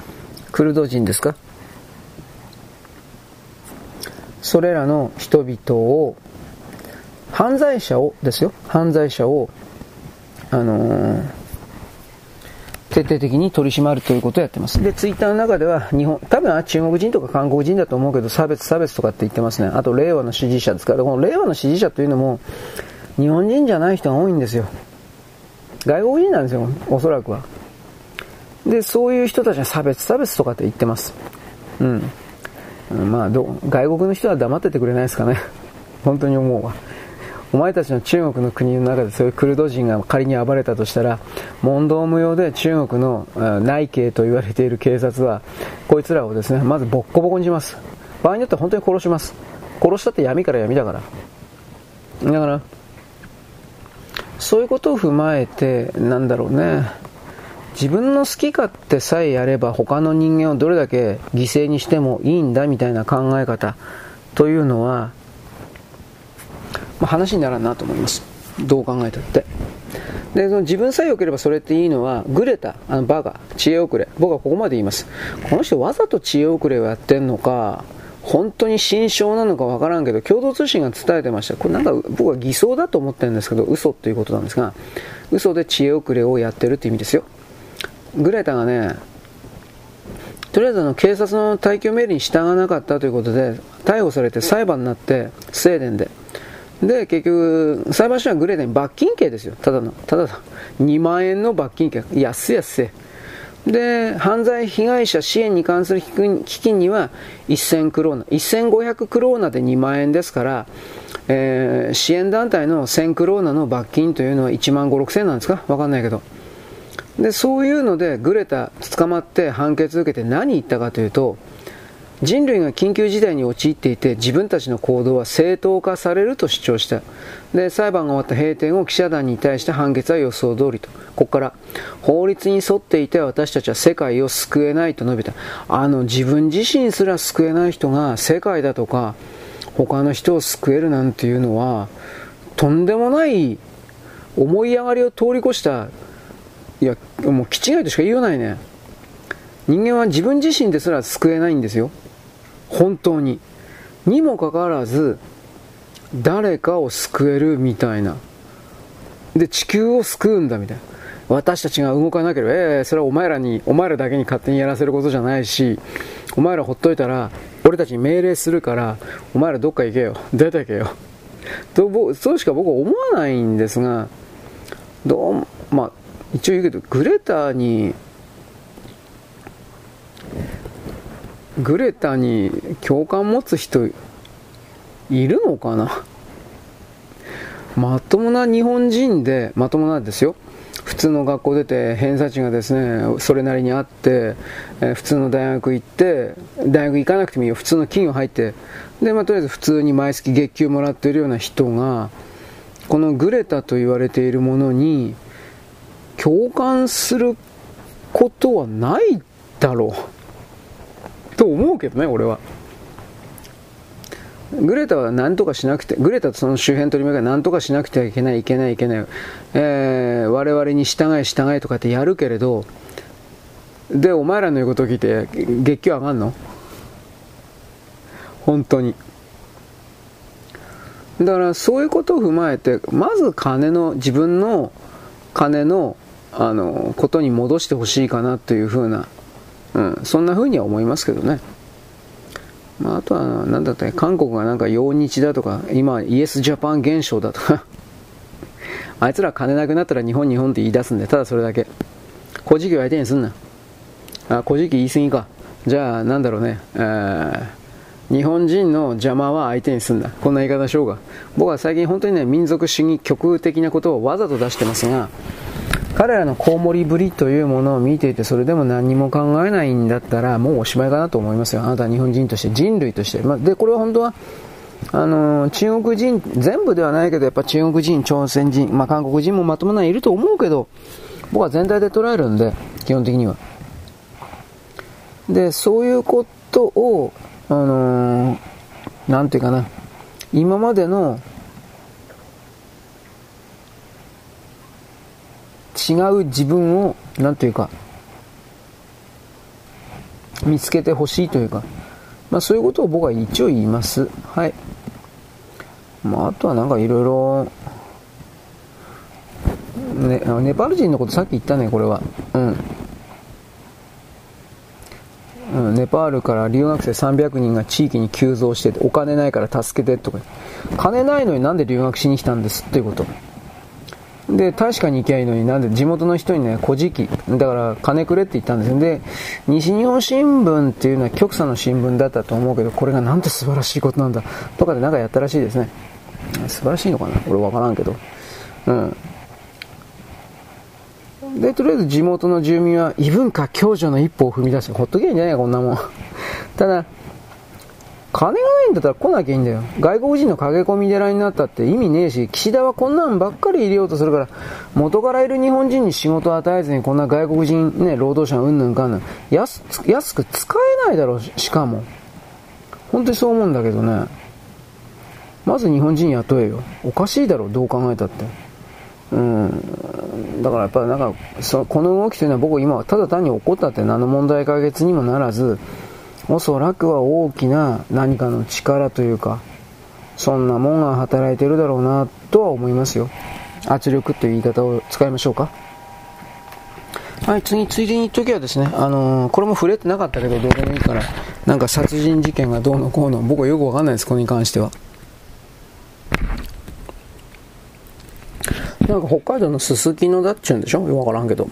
[SPEAKER 1] クルド人ですか？それらの人々を犯罪者をですよ、犯罪者を、あのー、徹底的に取り締まるということをやってます。で、ツイッターの中では、日本、多分中国人とか韓国人だと思うけど、差別差別とかって言ってますね。あと、令和の支持者ですから、この令和の支持者というのも、日本人じゃない人が多いんですよ。外国人なんですよ、おそらくは。で、そういう人たちは差別差別とかって言ってます。うん。まあど、外国の人は黙っててくれないですかね。本当に思うわ。お前たちの中国の国の中でそういうクルド人が仮に暴れたとしたら、問答無用で中国の内警と言われている警察は、こいつらをですね、まずボッコボコにします。場合によっては本当に殺します。殺したって闇から闇だから。だから、そういうことを踏まえて、なんだろうね。自分の好き勝手さえやれば他の人間をどれだけ犠牲にしてもいいんだみたいな考え方というのはまあ、話にならんなと思います。どう考えたって。で、その自分さえ良ければそれっていいのは、グレタ、あのバカ、知恵遅れ。僕はここまで言います。この人わざと知恵遅れをやってんのか、本当に心象なのかわからんけど、共同通信が伝えてました。これなんか僕は偽装だと思ってるんですけど、嘘っていうことなんですが、嘘で知恵遅れをやってるって意味ですよ。グレタがね、とりあえずあの警察の退去命令に従わなかったということで、逮捕されて裁判になって、スウェーデンで。で、結局、裁判所はグレーデン罰金刑ですよ。ただの、ただだ。2万円の罰金刑。安い安い。で、犯罪被害者支援に関する基金には1000クローナ。1500クローナで2万円ですから、えー、支援団体の1000クローナの罰金というのは1万5、6000なんですか？わかんないけど。で、そういうので、グレタ捕まって判決受けて何言ったかというと、人類が緊急事態に陥っていて自分たちの行動は正当化されると主張した。で裁判が終わった閉店後記者団に対して判決は予想通りと。ここから法律に沿っていて私たちは世界を救えないと述べた。あの自分自身すら救えない人が世界だとか他の人を救えるなんていうのはとんでもない思い上がりを通り越した。いやもう気違いとしか言わないね。人間は自分自身ですら救えないんですよ。本当に。にもかかわらず、誰かを救えるみたいな。で、地球を救うんだみたいな。私たちが動かなければ、ええー、それはお前らに、お前らだけに勝手にやらせることじゃないし、お前らほっといたら、俺たちに命令するから、お前らどっか行けよ。出てけよ。と、そうしか僕は思わないんですが、どうまあ、一応言うけど、グレタにグレタに共感持つ人いるのかな？まともな日本人で、まともなんですよ。普通の学校出て偏差値がですねそれなりにあって、えー、普通の大学行って大学行かなくてもいいよ。普通の企業入って。で、まあ、とりあえず普通に毎月月給もらってるような人がこのグレタと言われているものに共感することはないだろう。と思うけどね俺は。グレタは何とかしなくて、グレタとその周辺取り巻きは何とかしなくてはいけない、いけない、いけない、えー、我々に従い、従いとかってやるけれど、で、お前らの言うことを聞いて、月給上がんの？本当に。だからそういうことを踏まえて、まず金の、自分の金の、あの、ことに戻してほしいかなというふうな、うん、そんなふうには思いますけどね。まあ、あとは、なんだったっけ、韓国がなんか陽日だとか、今、イエスジャパン現象だとか あいつら金なくなったら日本日本って言い出すんで、ただそれだけ。古事記を相手にすんな。あ、古事記言い過ぎか。じゃあ、なんだろうね、えー、日本人の邪魔は相手にすんな。こんな言い方しようが。僕は最近本当にね、民族主義極的なことをわざと出してますが、彼らのコウモリぶりというものを見ていてそれでも何も考えないんだったらもうおしまいかなと思いますよ。あなたは日本人として人類として、まあ、でこれは本当はあの中国人全部ではないけどやっぱ中国人朝鮮人、まあ、韓国人もまともないると思うけど僕は全体で捉えるんで基本的には。でそういうことをあのなんていうかな。今までの違う自分を、なんというか、見つけてほしいというか、まあそういうことを僕は一応言います。はい。まああとはなんかいろいろ、ね、ネパール人のことさっき言ったね、これは。うん。うん、ネパールから留学生300人が地域に急増してて、お金ないから助けてとか。金ないのになんで留学しに来たんですっていうこと。で、確かに行きゃいいのになんで地元の人にね、古事記、だから金くれって言ったんですよ。で、西日本新聞っていうのは極左の新聞だったと思うけど、これがなんて素晴らしいことなんだ、とかでなんかやったらしいですね。素晴らしいのかな？俺わからんけど。うん。で、とりあえず地元の住民は異文化共助の一歩を踏み出して、ほっとけんじゃないか、こんなもん。ただ、金がないんだったら来なきゃいいんだよ。外国人の駆け込み寺になったって意味ねえし、岸田はこんなんばっかり入れようとするから、元からいる日本人に仕事を与えずにこんな外国人ね、労働者うんぬんかんぬん、安安く使えないだろうし、しかも。本当にそう思うんだけどね。まず日本人雇えよ。おかしいだろ、どう考えたって。うん。だからやっぱなんか、そこの動きというのは僕今はただ単に怒ったって何の問題解決にもならず、おそらくは大きな何かの力というか、そんなもんが働いてるだろうなとは思いますよ。圧力という言い方を使いましょうか。はい、次、ついでに言っときはですね、あのー、これも触れてなかったけど、どうでもいいから、なんか殺人事件がどうのこうの、僕はよくわかんないです、これに関しては。なんか北海道のすすきのだっちゅうんでしょ？わからんけど。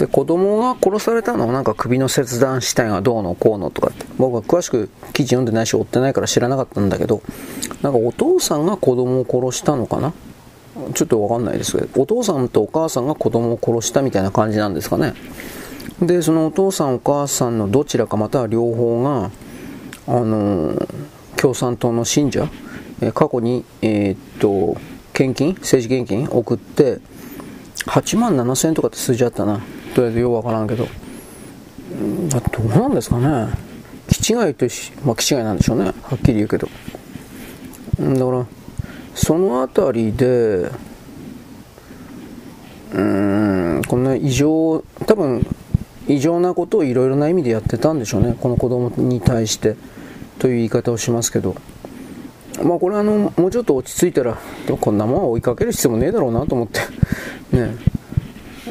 [SPEAKER 1] で、子供が殺されたのはなんか首の切断死体がどうのこうのとかって、僕は詳しく記事読んでないし追ってないから知らなかったんだけど、なんかお父さんが子供を殺したのかな？ちょっとわかんないですけど、お父さんとお母さんが子供を殺したみたいな感じなんですかね。で、そのお父さんお母さんのどちらかまたは両方が、あのー、共産党の信者、え過去に、えー、っと、献金？政治献金？送って、8万7000円とかって数字あったな。とりあえずようわからんけど、どうなんですかね。気違いとし、まあ気違いなんでしょうね。はっきり言うけど。だから、そのあたりで、うーん、こんな異常、多分、異常なことをいろいろな意味でやってたんでしょうね。この子供に対して。という言い方をしますけど。まあこれあの、もうちょっと落ち着いたら、こんなもんは追いかける必要もねえだろうなと思って。ね。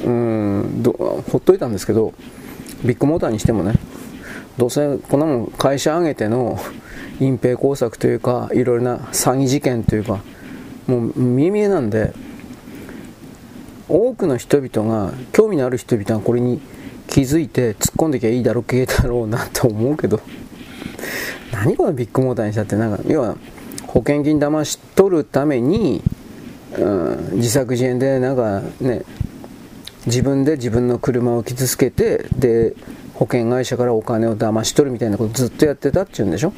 [SPEAKER 1] うんどほっといたんですけどビッグモーターにしてもねどうせこんなもん会社挙げての隠蔽工作というかいろいろな詐欺事件というかもう見え見えなんで多くの人々が興味のある人々がこれに気づいて突っ込んできゃいいだろうけだろうなと思うけど何このビッグモーターにしたってなんか要は保険金騙し取るために、うん、自作自演でなんかね自分で自分の車を傷つけてで保険会社からお金を騙し取るみたいなことずっとやってたっていうんでしょ？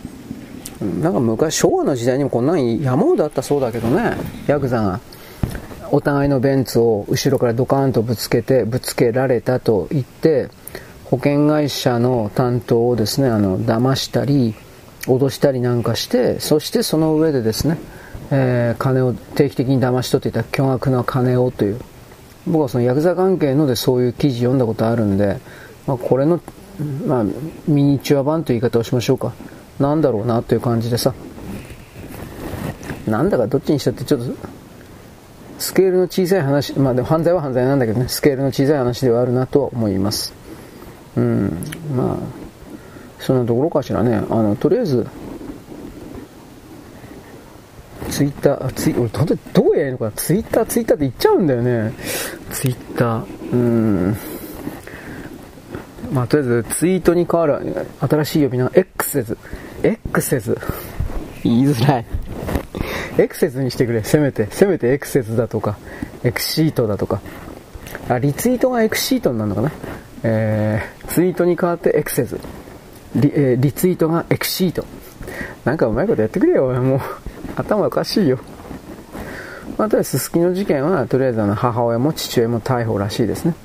[SPEAKER 1] なんか昔昭和の時代にもこんなん山ほどあったそうだけどねヤクザが。お互いのベンツを後ろからドカーンとぶつけてぶつけられたと言って保険会社の担当をですねあの騙したり脅したりなんかしてそしてその上でですね、えー、金を定期的に騙し取っていた巨額な金をという僕はそのヤクザ関係のでそういう記事読んだことあるんで、まあ、これの、まあ、ミニチュア版という言い方をしましょうか。なんだろうなという感じでさ。なんだかどっちにしたってちょっとスケールの小さい話まあでも犯罪は犯罪なんだけどね。スケールの小さい話ではあるなとは思います。うん。まあそんなところかしらね。あのとりあえずツイッター、ツイ俺どどうやるのかな？ツイッター、ツイッターって言っちゃうんだよね。ツイッター、うん。まあ、とりあえずツイートに変わる新しい呼び名、X 説。X 説。言いづらい。X 説にしてくれ、せめて。せめて X 説だとか、X シートだとか。あ、リツイートが X シートになるのかな？えー、ツイートに変わって X 説。リ,、えー、リツイートが X シート。なんかうまいことやってくれよ、もう。頭おかしいよ。まあ、とりあえず、すすきの事件は、とりあえずあの母親も父親も逮捕らしいですね。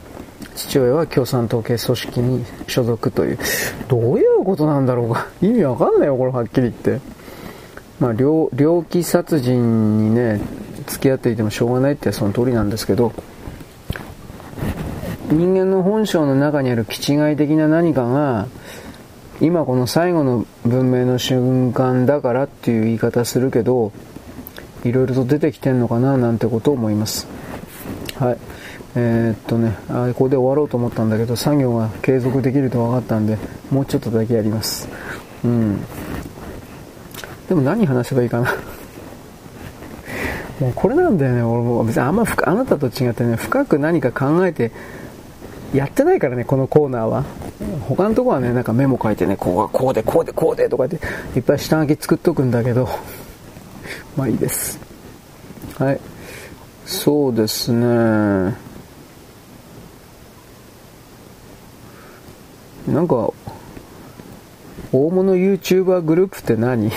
[SPEAKER 1] 父親は共産党系組織に所属という、どういうことなんだろうか。意味わかんないよ、これはっきり言って。まあ、猟奇殺人にね、付き合っていてもしょうがないってその通りなんですけど、人間の本性の中にある気違い的な何かが、今この最後の文明の瞬間だからっていう言い方するけど、いろいろと出てきてんのかななんてことを思います。はい。えー、っとねあ、ここで終わろうと思ったんだけど、作業が継続できると分かったんで、もうちょっとだけやります。うん。でも何話せばいいかな もうこれなんだよね、俺も別にあんまあなたと違ってね、深く何か考えてやってないからね、このコーナーは。他のとこはね、なんかメモ書いてね、こうこうで、こうで、こうでとかっていっぱい下書き作っとくんだけど、まあいいです。はい。そうですね。なんか、大物 YouTuber グループって何？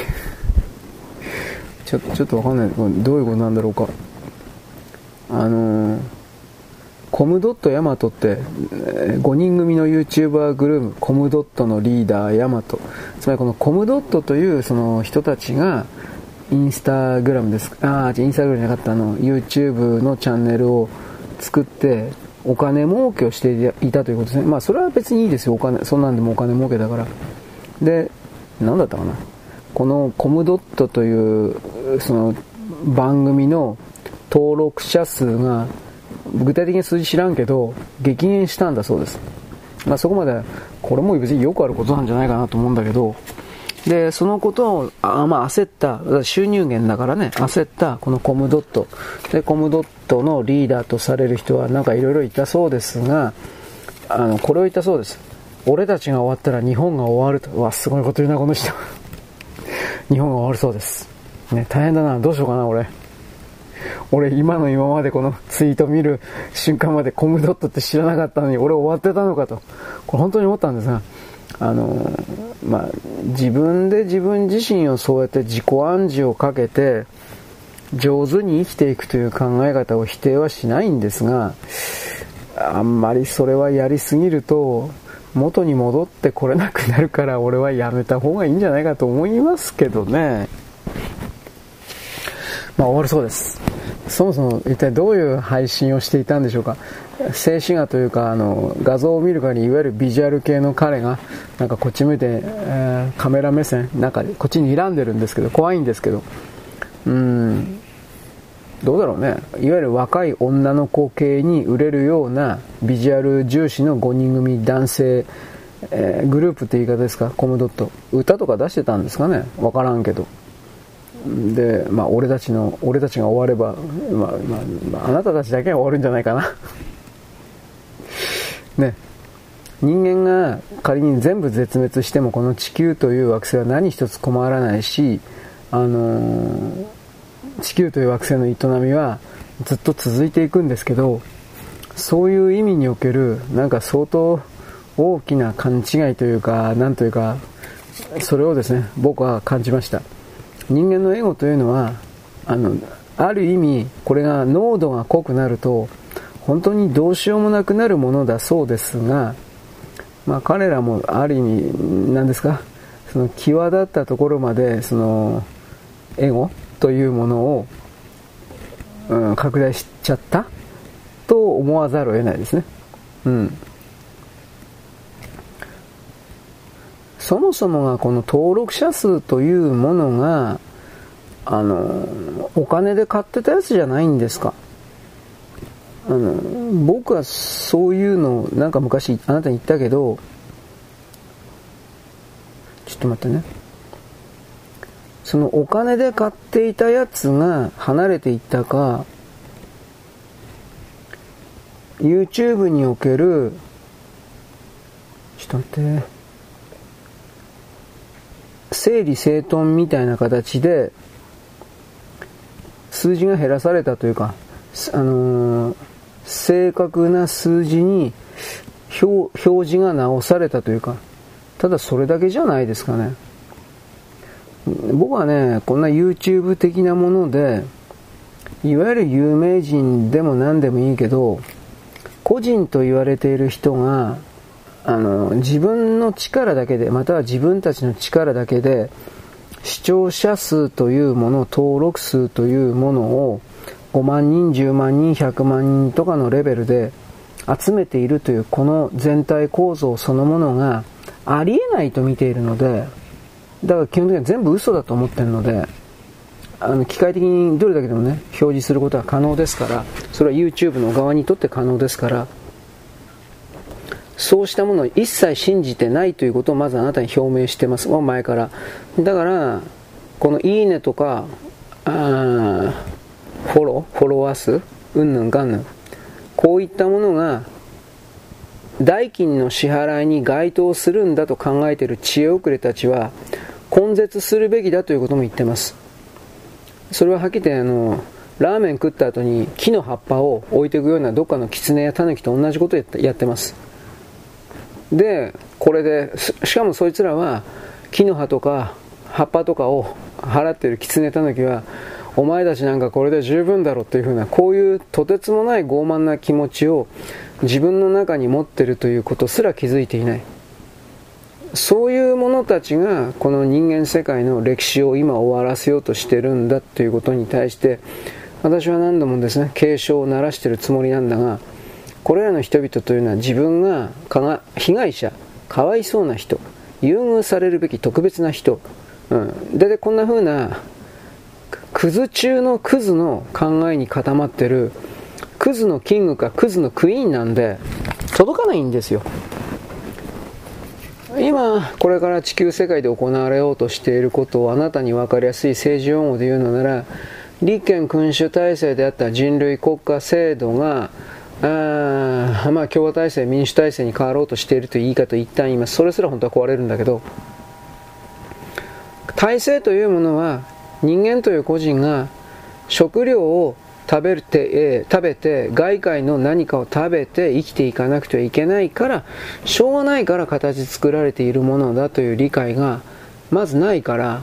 [SPEAKER 1] ちょちょっとわかんない。どういうことなんだろうか。あのーコムドットヤマトって、5人組の YouTuber グループ、コムドットのリーダーヤマト。つまりこのコムドットというその人たちが、インスタグラムです。ああ、インスタグラムじゃなかったあの、YouTube のチャンネルを作って、お金儲けをしていたということですね。まあ、それは別にいいですよ。お金、そんなんでもお金儲けだから。で、何だったかな。このコムドットという、その、番組の登録者数が具体的に数字知らんけど、激減したんだそうです。まあ、そこまで、これも別によくあることなんじゃないかなと思うんだけど、で、そのことを、あまあ、焦った、収入源だからね、焦ったこのコムドット。で、コムドットのリーダーとされる人はなんかいろいろいたそうですが、あの、これを言ったそうです。俺たちが終わったら日本が終わると。うわ、すごいこと言うな、この人。日本が終わるそうです。ね、大変だな。どうしようかな、俺。俺今の今までこのツイート見る瞬間までコムドットって知らなかったのに俺終わってたのかと。これ本当に思ったんですが、あの、まあ、自分で自分自身をそうやって自己暗示をかけて、上手に生きていくという考え方を否定はしないんですが、あんまりそれはやりすぎると、元に戻ってこれなくなるから俺はやめた方がいいんじゃないかと思いますけどね。まあ終わるそうです。そもそも一体どういう配信をしていたんでしょうか。静止画というかあの画像を見る限りいわゆるビジュアル系の彼がなんかこっち向いて、えー、カメラ目線なんかこっちに睨んでるんですけど怖いんですけど。うん。どうだろうね。いわゆる若い女の子系に売れるようなビジュアル重視の5人組男性、えー、グループって言い方ですか？コムドット。歌とか出してたんですかね？わからんけど。で、まあ、俺たちの、俺たちが終われば、まあ、まあ、あなたたちだけが終わるんじゃないかな。ね。人間が仮に全部絶滅してもこの地球という惑星は何一つ困らないし、あのー、地球という惑星の営みはずっと続いていくんですけど、そういう意味におけるなんか相当大きな勘違いというかなんというかそれをですね僕は感じました人間のエゴというのはあのある意味これが濃度が濃くなると本当にどうしようもなくなるものだそうですが、まあ、彼らもある意味何ですかその際立ったところまでそのエゴというものを、うん、拡大しちゃったと思わざるを得ないですね。うん。そもそもがこの登録者数というものがあの、お金で買ってたやつじゃないんですか？あの、僕はそういうの、なんか昔あなたに言ったけど、ちょっと待ってね。そのお金で買っていたやつが離れていったか、YouTube における、ちょっと待って、整理整頓みたいな形で、数字が減らされたというか、あのー、正確な数字に表示が直されたというか、ただそれだけじゃないですかね。僕はね、こんな YouTube 的なもので、いわゆる有名人でも何でもいいけど、個人と言われている人が、あの、自分の力だけで、または自分たちの力だけで、視聴者数というもの、登録数というものを5万人、10万人、100万人とかのレベルで集めているというこの全体構造そのものがありえないと見ているので、だから基本的には全部嘘だと思ってるので、あの機械的にどれだけでもね、表示することは可能ですから、それは YouTube の側にとって可能ですから、そうしたものを一切信じてないということをまずあなたに表明してます。前から。だから、このいいねとか、あフォロー、フォロワー数、うんぬんかんぬん。こういったものが、代金の支払いに該当するんだと考えている知恵遅れたちは、根絶するべきだということも言ってます。それははっきり言って、あの、ラーメン食った後に木の葉っぱを置いていくようなどっかの狐や狸と同じことをやってます。でこれでしかもそいつらは木の葉とか葉っぱとかを払っているキツネタヌキはお前たちなんかこれで十分だろっていうふうなこういうとてつもない傲慢な気持ちを自分の中に持ってるということすら気づいていない。そういう者たちがこの人間世界の歴史を今終わらせようとしてるんだということに対して私は何度もですね警鐘を鳴らしてるつもりなんだがこれらの人々というのは自分が被害者かわいそうな人優遇されるべき特別な人、うん、大体こんな風なクズ中のクズの考えに固まってるクズのキングかクズのクイーンなんで届かないんですよ。今これから地球世界で行われようとしていることをあなたに分かりやすい政治用語で言うのなら立憲君主体制であった人類国家制度があまあ共和体制、民主体制に変わろうとしているという言い方一旦言います。それすら本当は壊れるんだけど、体制というものは人間という個人が食料を食べて、えー、食べて外界の何かを食べて生きていかなくてはいけないからしょうがないから形作られているものだという理解がまずないから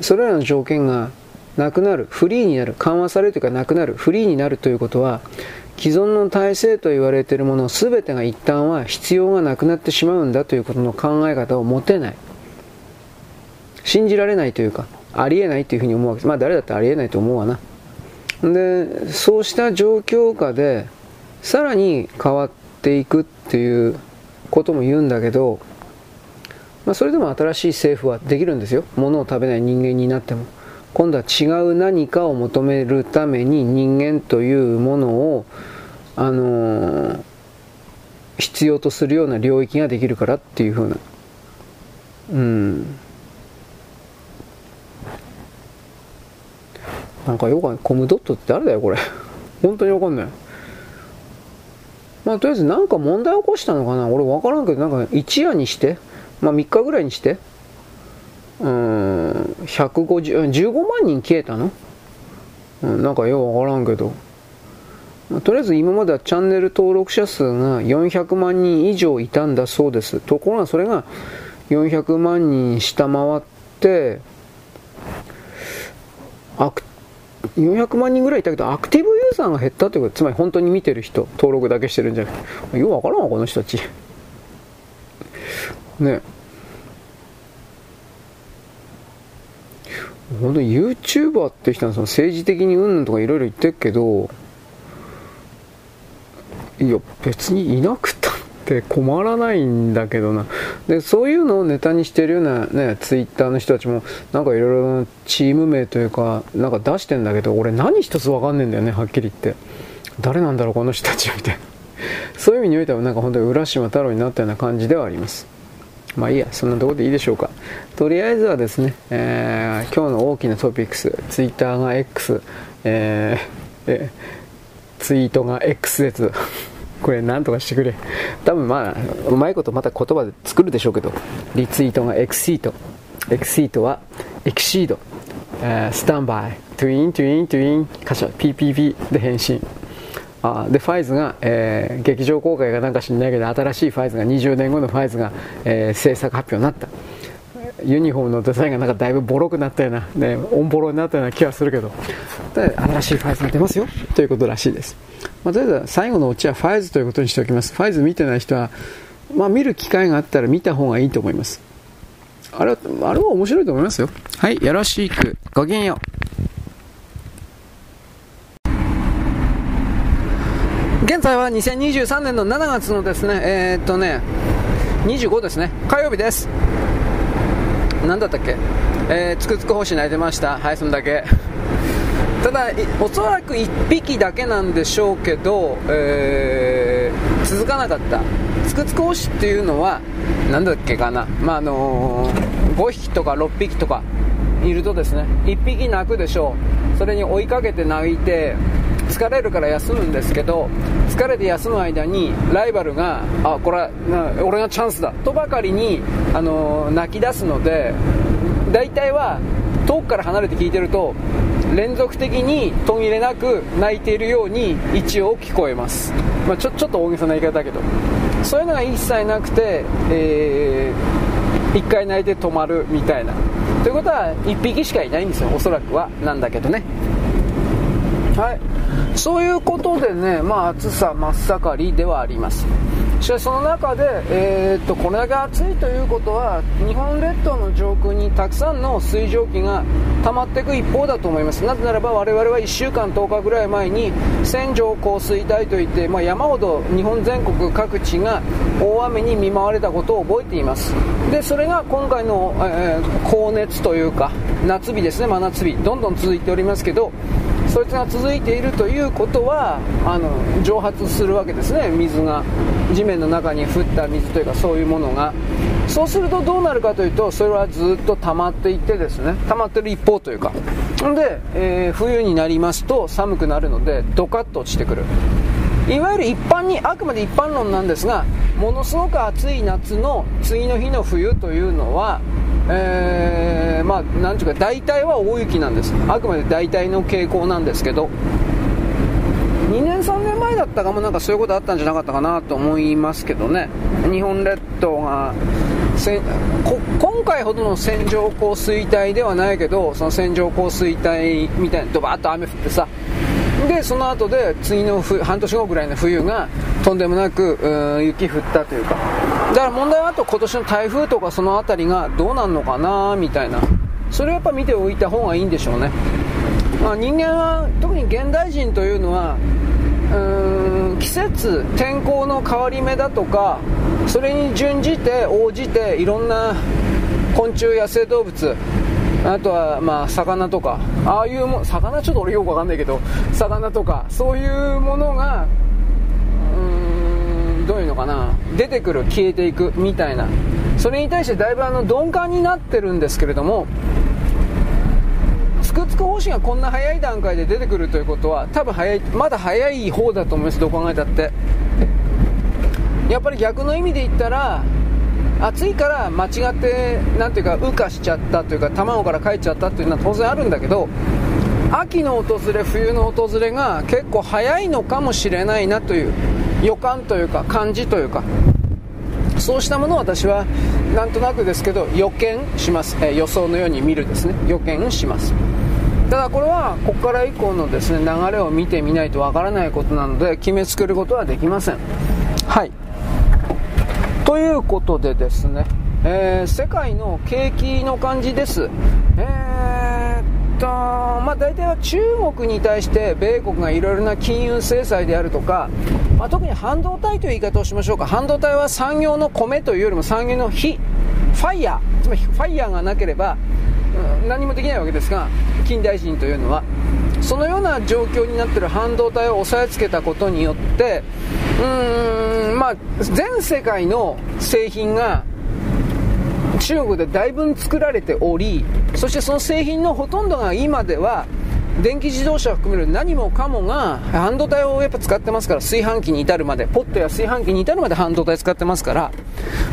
[SPEAKER 1] それらの条件がなくなるフリーになる緩和されるというかなくなるフリーになるということは既存の体制と言われているもの全てが一旦は必要がなくなってしまうんだということの考え方を持てない。信じられないというかありえないというふうに思う。わけですまあ誰だってありえないと思うわな。でそうした状況下でさらに変わっていくっていうことも言うんだけど、まあ、それでも新しい政府はできるんですよ。物を食べない人間になっても。今度は違う何かを求めるために人間というものを、あのー、必要とするような領域ができるからっていうふうな。うん。なんかよく。コムドットって誰だよ、これ。本当にわかんない。まあ、とりあえずなんか問題起こしたのかな俺わからんけど、なんか一夜にして、まあ3日ぐらいにして、うん、150、15万人消えたの、うん、なんかようわからんけど。とりあえず今まではチャンネル登録者数が400万人以上いたんだそうです。ところがそれが400万人下回って、400万人ぐらいいたけど、アクティブユーザーが減ったということ、つまり本当に見てる人、登録だけしてるんじゃなくて、ようわからんわ、この人たち。ね。本当に YouTuber って人はその政治的にうんぬんとかいろいろ言ってるけど、いや、別にいなくたって困らないんだけどな。で、そういうのをネタにしてるようなね、ツイッターの人たちも、なんかいろいろチーム名というか、なんか出してんだけど、俺何一つわかんねえんだよね、はっきり言って。誰なんだろう、この人たちみたいな。そういう意味においては、なんか本当に浦島太郎になったような感じではあります。まあいいや、そんなとこでいいでしょうか。とりあえずはですね、えー、今日の大きなトピックス、ツイッターが X、えー、えツイートが X 列。これなんとかしてくれ。多分まあ、うまいことまた言葉で作るでしょうけど、リツイートがエクシート。エクシートはエクシード。え、スタンバイ。トゥイン、トゥイン、トゥイン、箇所、PPP で返信。あで、ファイズが、えー、劇場公開がなんか知んないけど、新しいファイズが、20年後のファイズが、えー、制作発表になった。ユニフォームのデザインがなんかだいぶボロくなったような、ね、オンボロになったような気がするけど、新しいファイズが出ますよということらしいです。まあ、とりあえず最後のオチはファイズということにしておきます。ファイズ見てない人は、まあ、見る機会があったら見た方がいいと思います。あれは、あれは面白いと思いますよ。はい、よろしく。ごきげんよう。現在は2023年の7月のですね、えー、っとね、25ですね、火曜日です。何だったっけ？えー、つくつく星泣いてました。はい、そんだけ。ただ、おそらく1匹だけなんでしょうけど、えー、続かなかった。つくつく星っていうのは、何だっけかな？まあ、あのー、5匹とか6匹とかいるとですね、1匹泣くでしょう。それに追いかけて泣いて、疲れるから休むんですけど疲れて休む間にライバルがあこれは俺がチャンスだ。とばかりにあの泣き出すので大体は遠くから離れて聞いてると連続的に途切れなく泣いているように一応聞こえます、まあ、ちょちょっと大げさな言い方だけど。そういうのが一切なくて、えー、1回泣いて止まるみたいな。ということは1匹しかいないんですよおそらくは。なんだけどね。はい。そういうことでね、まあ、暑さ真っ盛りではあります。しかしその中で、えー、っとこれだけ暑いということは日本列島の上空にたくさんの水蒸気が溜まっていく一方だと思います。なぜならば我々は1週間10日ぐらい前に線状降水帯といって、まあ、山ほど日本全国各地が大雨に見舞われたことを覚えています。でそれが今回の、えー、高熱というか夏日ですね真夏日どんどん続いておりますけどそいつが続いているということはあの蒸発するわけですね。水が地面の中に降った水というかそういうものが。そうするとどうなるかというとそれはずっと溜まっていってですね。溜まってる一方というか。で、えー、冬になりますと寒くなるのでドカッと落ちてくる。いわゆる一般にあくまで一般論なんですがものすごく暑い夏の次の日の冬というのはえー、まあ、なんていうか、大体は大雪なんです。あくまで大体の傾向なんですけど、2年、3年前だったかもなんかそういうことあったんじゃなかったかなと思いますけどね。日本列島が、今回ほどの線状降水帯ではないけど、その線状降水帯みたいにドバーッと雨降ってさ、でその後で次の半年後ぐらいの冬がとんでもなく雪降ったというか。だから問題はあと今年の台風とかその辺りがどうなるのかなみたいな。それをやっぱ見ておいた方がいいんでしょうね、まあ、人間は特に現代人というのはうーん季節天候の変わり目だとかそれに準じて応じていろんな昆虫野生動物あとはまあ魚とか。ああいうも魚ちょっと俺よくわかんないけど魚とかそういうものがうーんどういうのかな。出てくる消えていくみたいな。それに対してだいぶあの鈍感になってるんですけれどもつくつく方針がこんな早い段階で出てくるということは多分早いまだ早い方だと思いますどう考えたって。やっぱり逆の意味で言ったら暑いから間違ってなんていうか羽化しちゃったというか卵から帰っちゃったというのは当然あるんだけど秋の訪れ冬の訪れが結構早いのかもしれないなという予感というか感じというかそうしたものを私はなんとなくですけど予見します、えー、予想のように見るですね。予見します。ただこれはここから以降のですね流れを見てみないとわからないことなので決めつけることはできません。はい。ということでですね、えー、世界の景気の感じです。えー、っとまあ大体は中国に対して米国がいろいろな金融制裁であるとか、まあ、特に半導体という言い方をしましょうか。半導体は産業の米というよりも産業の火ファイヤーつまりファイヤーがなければ何もできないわけですが近代人というのはそのような状況になっている半導体を押さえつけたことによってうーんまあ全世界の製品が中国でだいぶ作られておりそしてその製品のほとんどが今では電気自動車を含める何もかもが半導体をやっぱ使ってますから炊飯器に至るまでポットや炊飯器に至るまで半導体使ってますから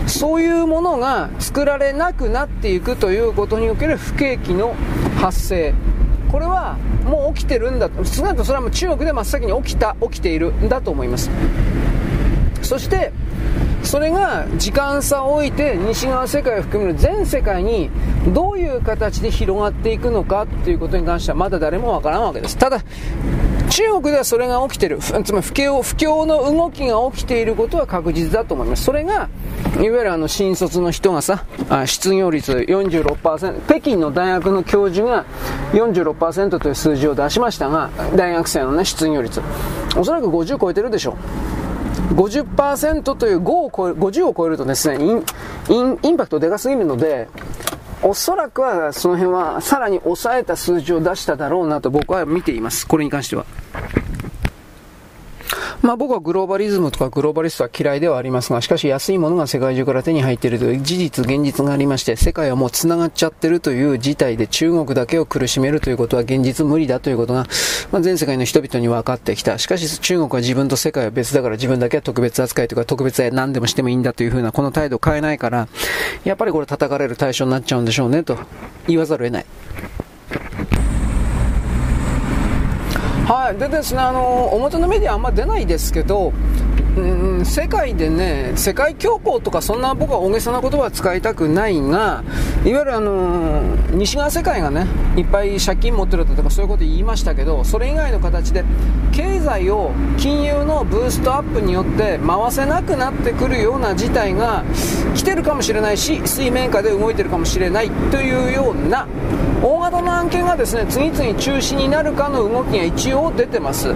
[SPEAKER 1] そういうものが作られなくなっていくということにおける不景気の発生。これはもう起きてるんだ少なくともそれはもう中国で真っ先に起きた起きているんだと思います。そしてそれが時間差を置いて西側世界を含める全世界にどういう形で広がっていくのかということに関してはまだ誰もわからんわけです。ただ中国ではそれが起きているつまり不況不況の動きが起きていることは確実だと思います。それがいわゆるあの新卒の人がさ失業率46%北京の大学の教授が46%という数字を出しましたが大学生のね失業率。おそらく50超えてるでしょう。50%という5を超え50を超えるとですねインインインパクトでかすぎるのでおそらくはその辺はさらに抑えた数字を出しただろうなと僕は見ています。これに関しては。まあ僕はグローバリズムとかグローバリストは嫌いではありますが、しかし安いものが世界中から手に入っているという事実、現実がありまして、世界はもう繋がっちゃってるという事態で中国だけを苦しめるということは現実無理だということが、まあ、全世界の人々に分かってきた。しかし中国は自分と世界は別だから自分だけは特別扱いとか特別は何でもしてもいいんだというふうなこの態度を変えないから、やっぱりこれ叩かれる対象になっちゃうんでしょうねと言わざるを得ない。はい、でですね、あの、表のメディアあんま出ないですけど、うん、世界でね、世界恐慌とかそんな僕は大げさな言葉は使いたくないが、いわゆるあの西側世界がね、いっぱい借金持ってるとかそういうこと言いましたけど、それ以外の形で経済を金融のブーストアップによって回せなくなってくるような事態が来てるかもしれないし、水面下で動いてるかもしれないというような大型の案件がですね、次々中止になるかの動きが一応出てます。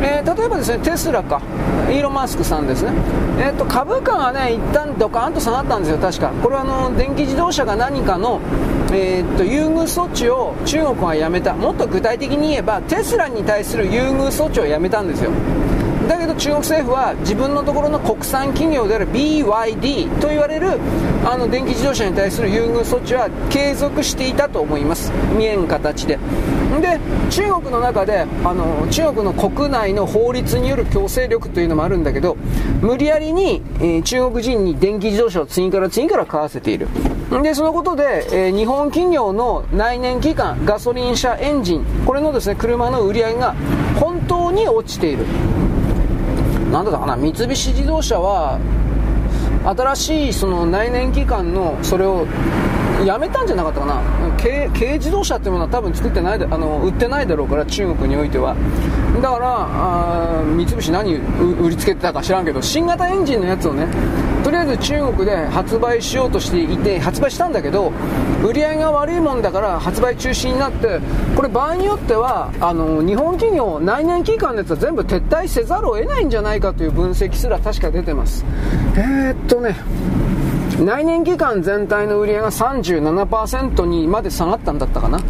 [SPEAKER 1] えー、例えばですね、テスラか、イーロン・マスクさんですね、えーと、株価がね、一旦ドカーンと下がったんですよ、確か。これはあの電気自動車が何かの、えーと、優遇措置を中国がやめた。もっと具体的に言えば、テスラに対する優遇措置をやめたんですよ。だけど中国政府は自分のところの国産企業である BYD と言われるあの電気自動車に対する優遇措置は継続していたと思います。見えん形で。で中国の中であの中国の国内の法律による強制力というのもあるんだけど無理やりに、えー、中国人に電気自動車を次から次から買わせている。でそのことで、えー、日本企業の内燃機関ガソリン車エンジンこれのですね車の売り上げが本当に落ちている。なんだかな三菱自動車は新しいその内燃機関のそれをやめたんじゃなかったかな。軽軽自動車っていうものは多分作ってないであの売ってないだろうから中国においては。だから三菱何売りつけてたか知らんけど新型エンジンのやつをねとりあえず中国で発売しようとしていて発売したんだけど売り上げが悪いもんだから発売中止になってこれ場合によってはあの日本企業内燃機関のやつは全部撤退せざるを得ないんじゃないかという分析すら確か出てます。えー、っとね内燃機関全体の売り上げが37%にまで下がったんだったかな。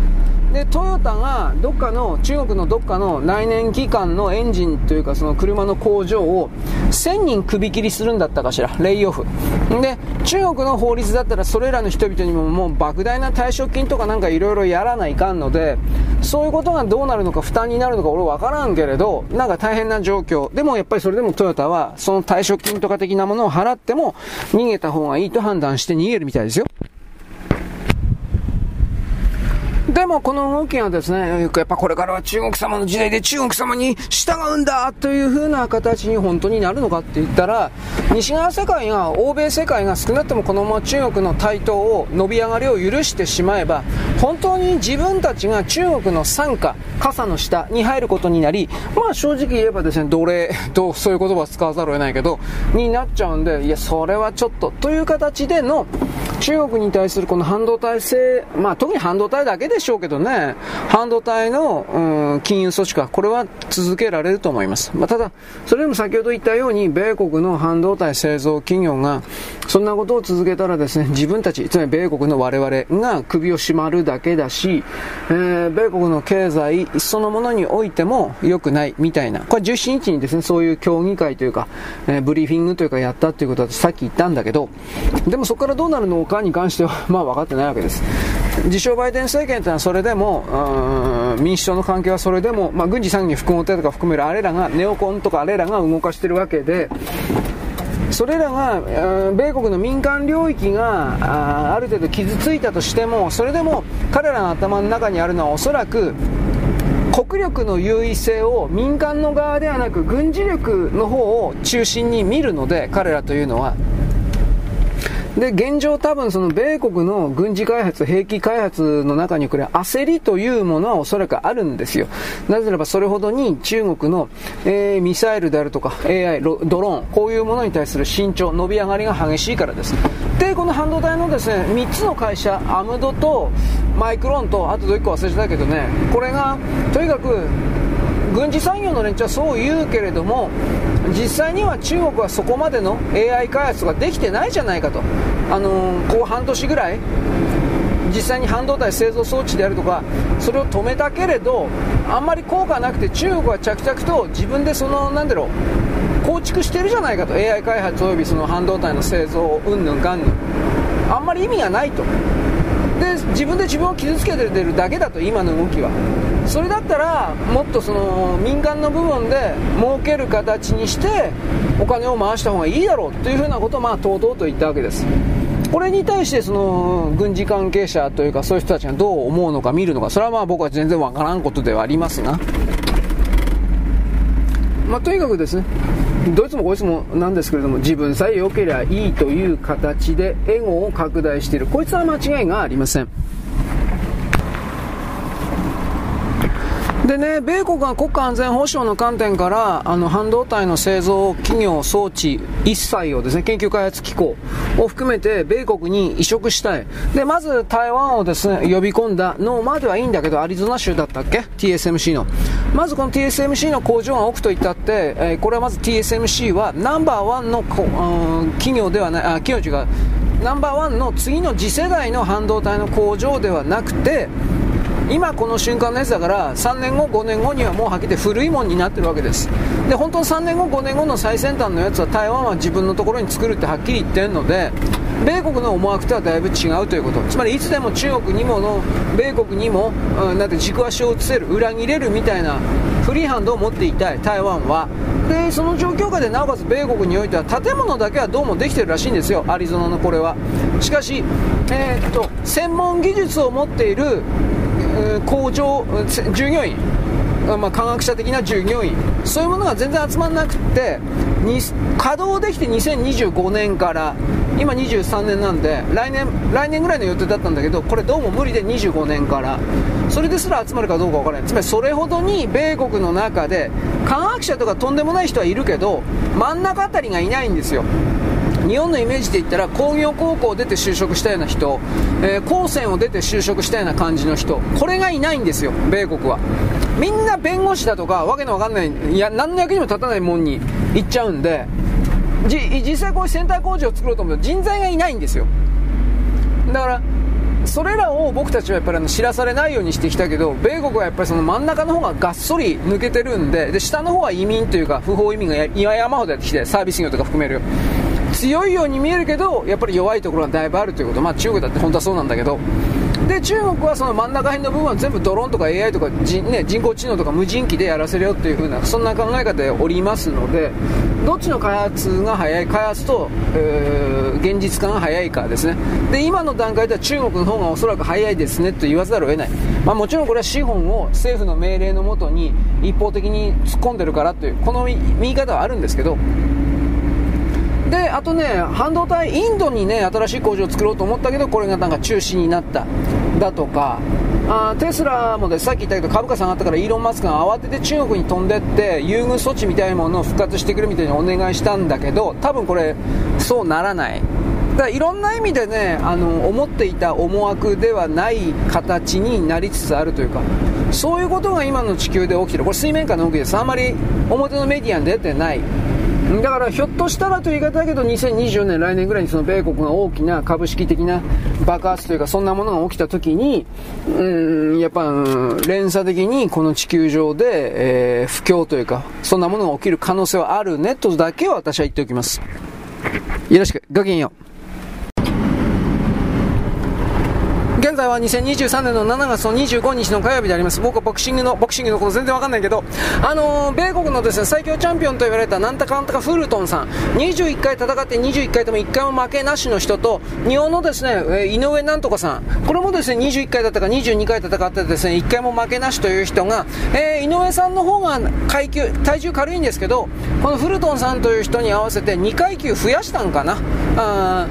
[SPEAKER 1] でトヨタがどっかの中国のどっかの内燃機関のエンジンというかその車の工場を1000人首切りするんだったかしらレイオフ。で中国の法律だったらそれらの人々にももう莫大な退職金とかなんかいろいろやらないかんのでそういうことがどうなるのか負担になるのか俺分からんけれどなんか大変な状況。でもやっぱりそれでもトヨタはその退職金とか的なものを払っても逃げた方がいいと判断して逃げるみたいですよ。でもこの動きがですね、やっぱこれからは中国様の時代で中国様に従うんだという風な形に本当になるのかって言ったら、西側世界が、欧米世界が少なくともこのまま中国の台頭を伸び上がりを許してしまえば、本当に自分たちが中国の傘下、傘の下に入ることになり、まあ正直言えばですね、奴隷 とそういう言葉を使わざるを得ないけど、になっちゃうんで、いや、それはちょっと、という形での中国に対するこの半導体制、まあ特に半導体だけでしょうけどね、半導体の、うん、禁輸措置か、これは続けられると思います。まあ、ただ、それでも先ほど言ったように、米国の半導体製造企業が、そんなことを続けたらですね、自分たち、つまり米国の我々が首を絞まるだけだし、えー、米国の経済そのものにおいても良くないみたいな、これ17日にですね、そういう協議会というか、えー、ブリーフィングというかやったということはさっき言ったんだけど、でもそこからどうなるのかに関しては、まあ分かってないわけです。自称バイデン政権というのはそれでも、民主党の関係はそれでも、まあ、軍事産業複合体とか含めるあれらが、ネオコンとかあれらが動かしているわけで、それらが、米国の民間領域がある程度傷ついたとしても、それでも彼らの頭の中にあるのはおそらく、国力の優位性を民間の側ではなく軍事力の方を中心に見るので彼らというのはで、現状多分その米国の軍事開発、兵器開発の中にこれ焦りというものはおそらくあるんですよ。なぜならばそれほどに中国の、えー、ミサイルであるとか AI、ドローン、こういうものに対する慎重、伸び上がりが激しいからです。で、この半導体のですね、3つの会社、アムドとマイクロンと、あと1個忘れてたけどね、これが、とにかく、軍事産業の連中はそう言うけれども実際には中国はそこまでの AI 開発ができてないじゃないかと、あのー、こう半年ぐらい実際に半導体製造装置であるとかそれを止めたけれどあんまり効果なくて中国は着々と自分でそのなんだろう構築してるじゃないかと。AI 開発およびその半導体の製造うんぬんかんぬんあんまり意味がないと。で自分で自分を傷つけてるだけだと今の動きは。それだったらもっとその民間の部分で儲ける形にしてお金を回した方がいいだろうというふうなことをまあとうとうと言ったわけです。これに対してその軍事関係者というかそういう人たちがどう思うのか見るのか。それはまあ僕は全然わからんことではありますが。まあ、とにかくですねどいつもこいつもなんですけれども自分さえ良ければいいという形でエゴを拡大している。こいつは間違いがありません。でね、米国が国家安全保障の観点から、あの、半導体の製造企業装置一切をですね、研究開発機構を含めて、米国に移植したい。で、まず台湾をですね、呼び込んだのまではいいんだけど、アリゾナ州だったっけ ?TSMC の。まずこの TSMC の工場が置くと言ったって、えー、これはまず TSMC はナンバーワンの、企業ではない、あ、企業違う、ナンバーワンの次の次世代の半導体の工場ではなくて、今この瞬間のやつだから3年後5年後にはもうはっきり古いもんになってるわけです。で本当に3年後5年後の最先端のやつは台湾は自分のところに作るってはっきり言ってるので米国の思惑とはだいぶ違うということ。つまりいつでも中国にもの米国にも、うん、なんて軸足を移せる裏切れるみたいなフリーハンドを持っていたい台湾は。でその状況下でなおかつ米国においては建物だけはどうもできてるらしいんですよ。アリゾナのこれは。しかし、えー、っと専門技術を持っている工場従業員。まあ、科学者的な従業員。そういうものが全然集まらなくて稼働できて2025年から今23年なんで来年来年ぐらいの予定だったんだけどこれどうも無理で25年からそれですら集まるかどうか分からない。つまりそれほどに米国の中で科学者とかとんでもない人はいるけど真ん中あたりがいないんですよ。日本のイメージで言ったら工業高校を出て就職したような人、えー、高専を出て就職したような感じの人これがいないんですよ米国は。みんな弁護士だとかわけのわかんないいや何の役にも立たないもんに行っちゃうんでじ実際こういうセンター工場を作ろうと思うと人材がいないんですよ。だからそれらを僕たちはやっぱりあの知らされないようにしてきたけど米国はやっぱりその真ん中の方ががっそり抜けてるんでで下の方は移民というか不法移民が岩山ほどやってきてサービス業とか含める。強いように見えるけどやっぱり弱いところがだいぶあるということ。まあ中国だって本当はそうなんだけど。で中国はその真ん中辺の部分は全部ドローンとか AI とか人,、ね、人工知能とか無人機でやらせるよっていう風なそんな考え方でおりますのでどっちの開発が早い開発と、えー、現実化が早いかですね。で今の段階では中国の方がおそらく早いですねと言わざるを得ない、まあ、もちろんこれは資本を政府の命令のもとに一方的に突っ込んでるからというこの見方はあるんですけどであとね半導体インドにね新しい工場を作ろうと思ったけどこれがなんか中止になった。だとかあテスラもでさっき言ったけど株価下がったからイーロン・マスクが慌てて中国に飛んでって優遇措置みたいなものを復活してくるみたいにお願いしたんだけど多分これそうならない。だからいろんな意味でねあの思っていた思惑ではない形になりつつあるというかそういうことが今の地球で起きてる。これ水面下の動きです。あんまり表のメディアに出てない。だからひょっとしたらという言い方だけど2024年来年ぐらいにその米国が大きな株式的な爆発というかそんなものが起きた時にうんやっぱ連鎖的にこの地球上で、えー、不況というかそんなものが起きる可能性はあるねとだけは私は言っておきます。よろしく。ごきげんよう。在は2023年の7月の25日の火曜日であります。僕はボクシングの、ボクシングのこと全然わかんないけど、あのー、米国のですね、最強チャンピオンと言われたなんたかなんたかフルトンさん、21回戦って21回とも1回も負けなしの人と、日本のですね、井上なんとかさん、これもですね、21回だったか22回戦ってですね、1回も負けなしという人が、えー、井上さんの方が階級、体重軽いんですけど、このフルトンさんという人に合わせて2階級増やしたんかな。あ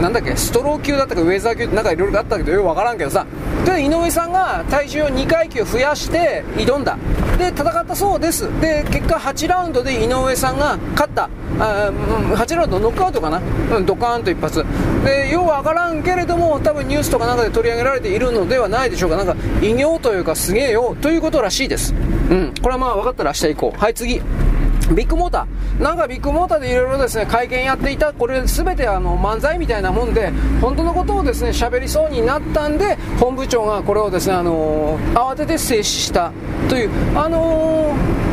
[SPEAKER 1] なんだっけ、ストロー級だったかウェザー級なんかいろいろあったけどよくわからんけどさ、で、井上さんが体重を2階級増やして挑んだ。で、戦ったそうです。で、結果8ラウンドで井上さんが勝った。あ8ラウンドノックアウトかな、うん、ドカーンと一発。で、ようわからんけれども、多分ニュースとかなんかで取り上げられているのではないでしょうか。なんか、偉業というかすげえよ、ということらしいです。うん。これはまあ分かったら明日行こう。はい、次。ビッグモーター、なんかビッグモーターでいろいろですね会見やっていた、これすべてあの漫才みたいなもんで、本当のことをですね喋りそうになったんで、本部長がこれをですねあの慌てて制止したという、あのー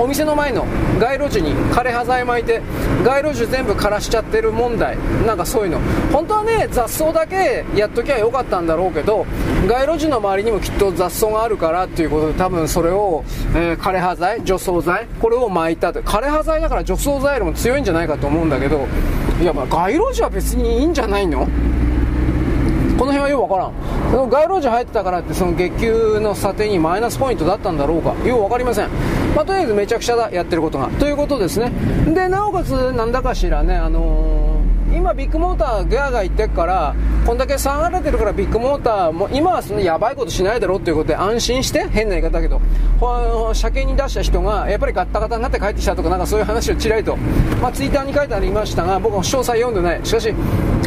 [SPEAKER 1] お店の前の街路樹に枯れ葉材巻いて街路樹全部枯らしちゃってる問題。なんかそういうの。本当はね雑草だけやっときゃよかったんだろうけど街路樹の周りにもきっと雑草があるからっていうことで多分それを、えー、枯れ葉材除草剤これを巻いた枯れ葉材だから除草剤よりも強いんじゃないかと思うんだけどいやまあ街路樹は別にいいんじゃないの？この辺はよくわからん。その街路樹入ってたからってその月給の査定にマイナスポイントだったんだろうか。よく分かりません、まあ、とりあえずめちゃくちゃだやってることが。ということですね。でなおかつなんだかしらねあのー今ビッグモーターガーガー言ってっからこんだけ下がれてるからビッグモーターも今はそのやばいことしないだろうっていうことで安心して変な言い方だけど車検に出した人がやっぱりガッタガタになって帰ってきたとかなんかそういう話をちらりと、まあ、ツイッターに書いてありましたが僕も詳細読んでない。しかし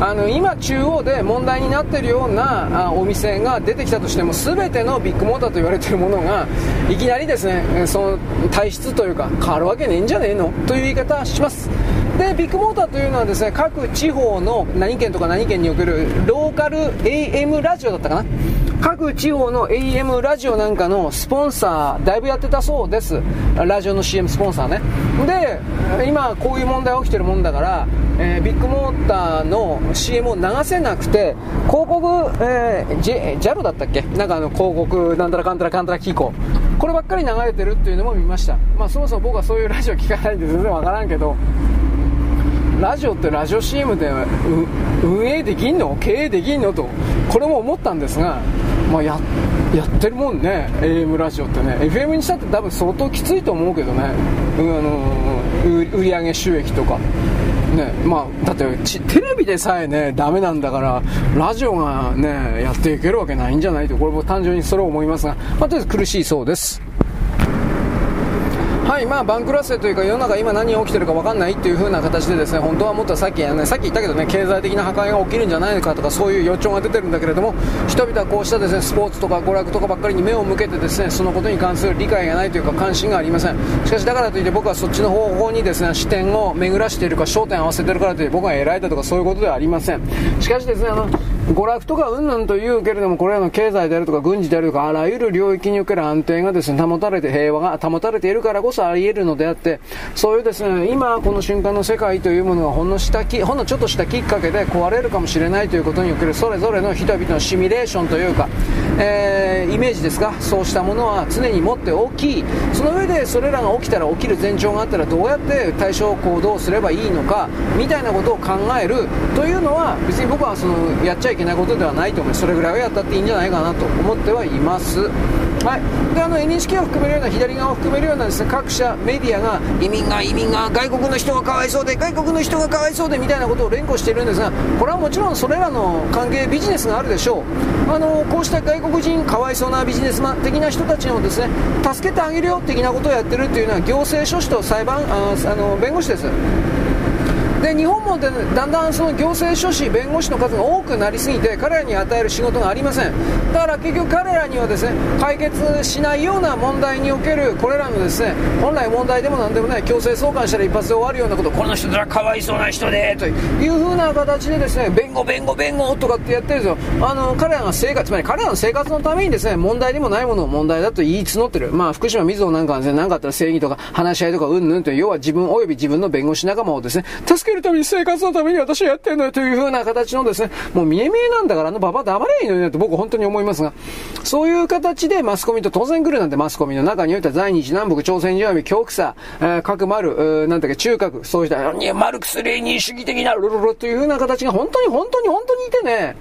[SPEAKER 1] あの今中央で問題になっているようなあお店が出てきたとしても全てのビッグモーターと言われているものがいきなりですねその体質というか変わるわけねえんじゃねえの？という言い方します。でビッグモーターというのはですね各地方の何県とか何県におけるローカル AM ラジオだったかな？各地方の AM ラジオなんかのスポンサーだいぶやってたそうです。ラジオの CM スポンサーね。で今こういう問題起きてるもんだから、えー、ビッグモーターの CM を流せなくて広告、えー、JAL だったっけ？なんかあの広告なんたらかんたらかんたら機構こればっかり流れてるっていうのも見ました。まあそもそも僕はそういうラジオ聞かないんで全然わからんけど。ラジオってラジオ CM で運営できんの？経営できんの？とこれも思ったんですが、まあ、ややってるもんね AM ラジオってね。FM にしたって多分相当きついと思うけどね、うん、あの売上収益とか。ねまあ、だってテレビでさえねダメなんだからラジオがねやっていけるわけないんじゃないと。これも単純にそれを思いますが、まあ、とりあえず苦しいそうです。はいまあ、番狂わせというか世の中今何が起きてるか分かんないという風な形でですね本当はもっとさっき、ね、さっき言ったけどね経済的な破壊が起きるんじゃないかとかそういう予兆が出てるんだけれども人々はこうしたですねスポーツとか娯楽とかばっかりに目を向けてですねそのことに関する理解がないというか関心がありません。しかしだからといって僕はそっちの方向にですね視点を巡らしているか焦点を合わせてるからといって僕が偉いだとかそういうことではありません。しかしですねあの娯楽とかうんぬんと言うけれども、これらの経済であるとか軍事であるとか、あらゆる領域における安定がですね、保たれて、平和が保たれているからこそあり得るのであって、そういうですね、今この瞬間の世界というものがほんの下き、ほんのちょっとしたきっかけで壊れるかもしれないということにおけるそれぞれの人々のシミュレーションというか、えー、イメージですか、そうしたものは常に持っておき、その上でそれらが起きたら起きる前兆があったらどうやって対処行動をすればいいのか、みたいなことを考えるというのは、別に僕はそのやっちゃいけないことではないと思います。それぐらいはやったっていいんじゃないかなと思ってはいます。はい、であの NHK を含めるような左側を含めるようなですね各社メディアが移民が移民が外国の人がかわいそうで外国の人がかわいそうでみたいなことを連呼しているんですがこれはもちろんそれらの関係ビジネスがあるでしょうあのこうした外国人かわいそうなビジネスマン的な人たちをですね助けてあげるよ的なことをやってるっていうのは行政書士と裁判ああの弁護士ですで日本もでだんだんその行政書士、弁護士の数が多くなりすぎて彼らに与える仕事がありません。だから結局彼らにはですね解決しないような問題におけるこれらのですね本来問題でもなんでもない強制送還したら一発で終わるようなことこの人らかわいそうな人でという風な形でですね弁護弁護弁護とかってやってるんですよ。あの彼らが生活つまり彼らの生活のためにですね問題でもないものを問題だと言い募ってる。まあ福島みずほなんかはですね何かあったら正義とか話し合いとかうんぬんという要は自分及び自分の弁護士仲間をですね助けけるために生活のために私はやってんのよという風な形のですね、もう見え見えなんだからあのババ黙れいいのになと僕本当に思いますが、そういう形でマスコミと当然来るなんてマスコミの中においては在日南北朝鮮人民恐怖さ、えー、核丸、なんだっけ中核、そうした、マルクス・レーニン主義的なルルルという風な形が本当に本当に本当にいてね、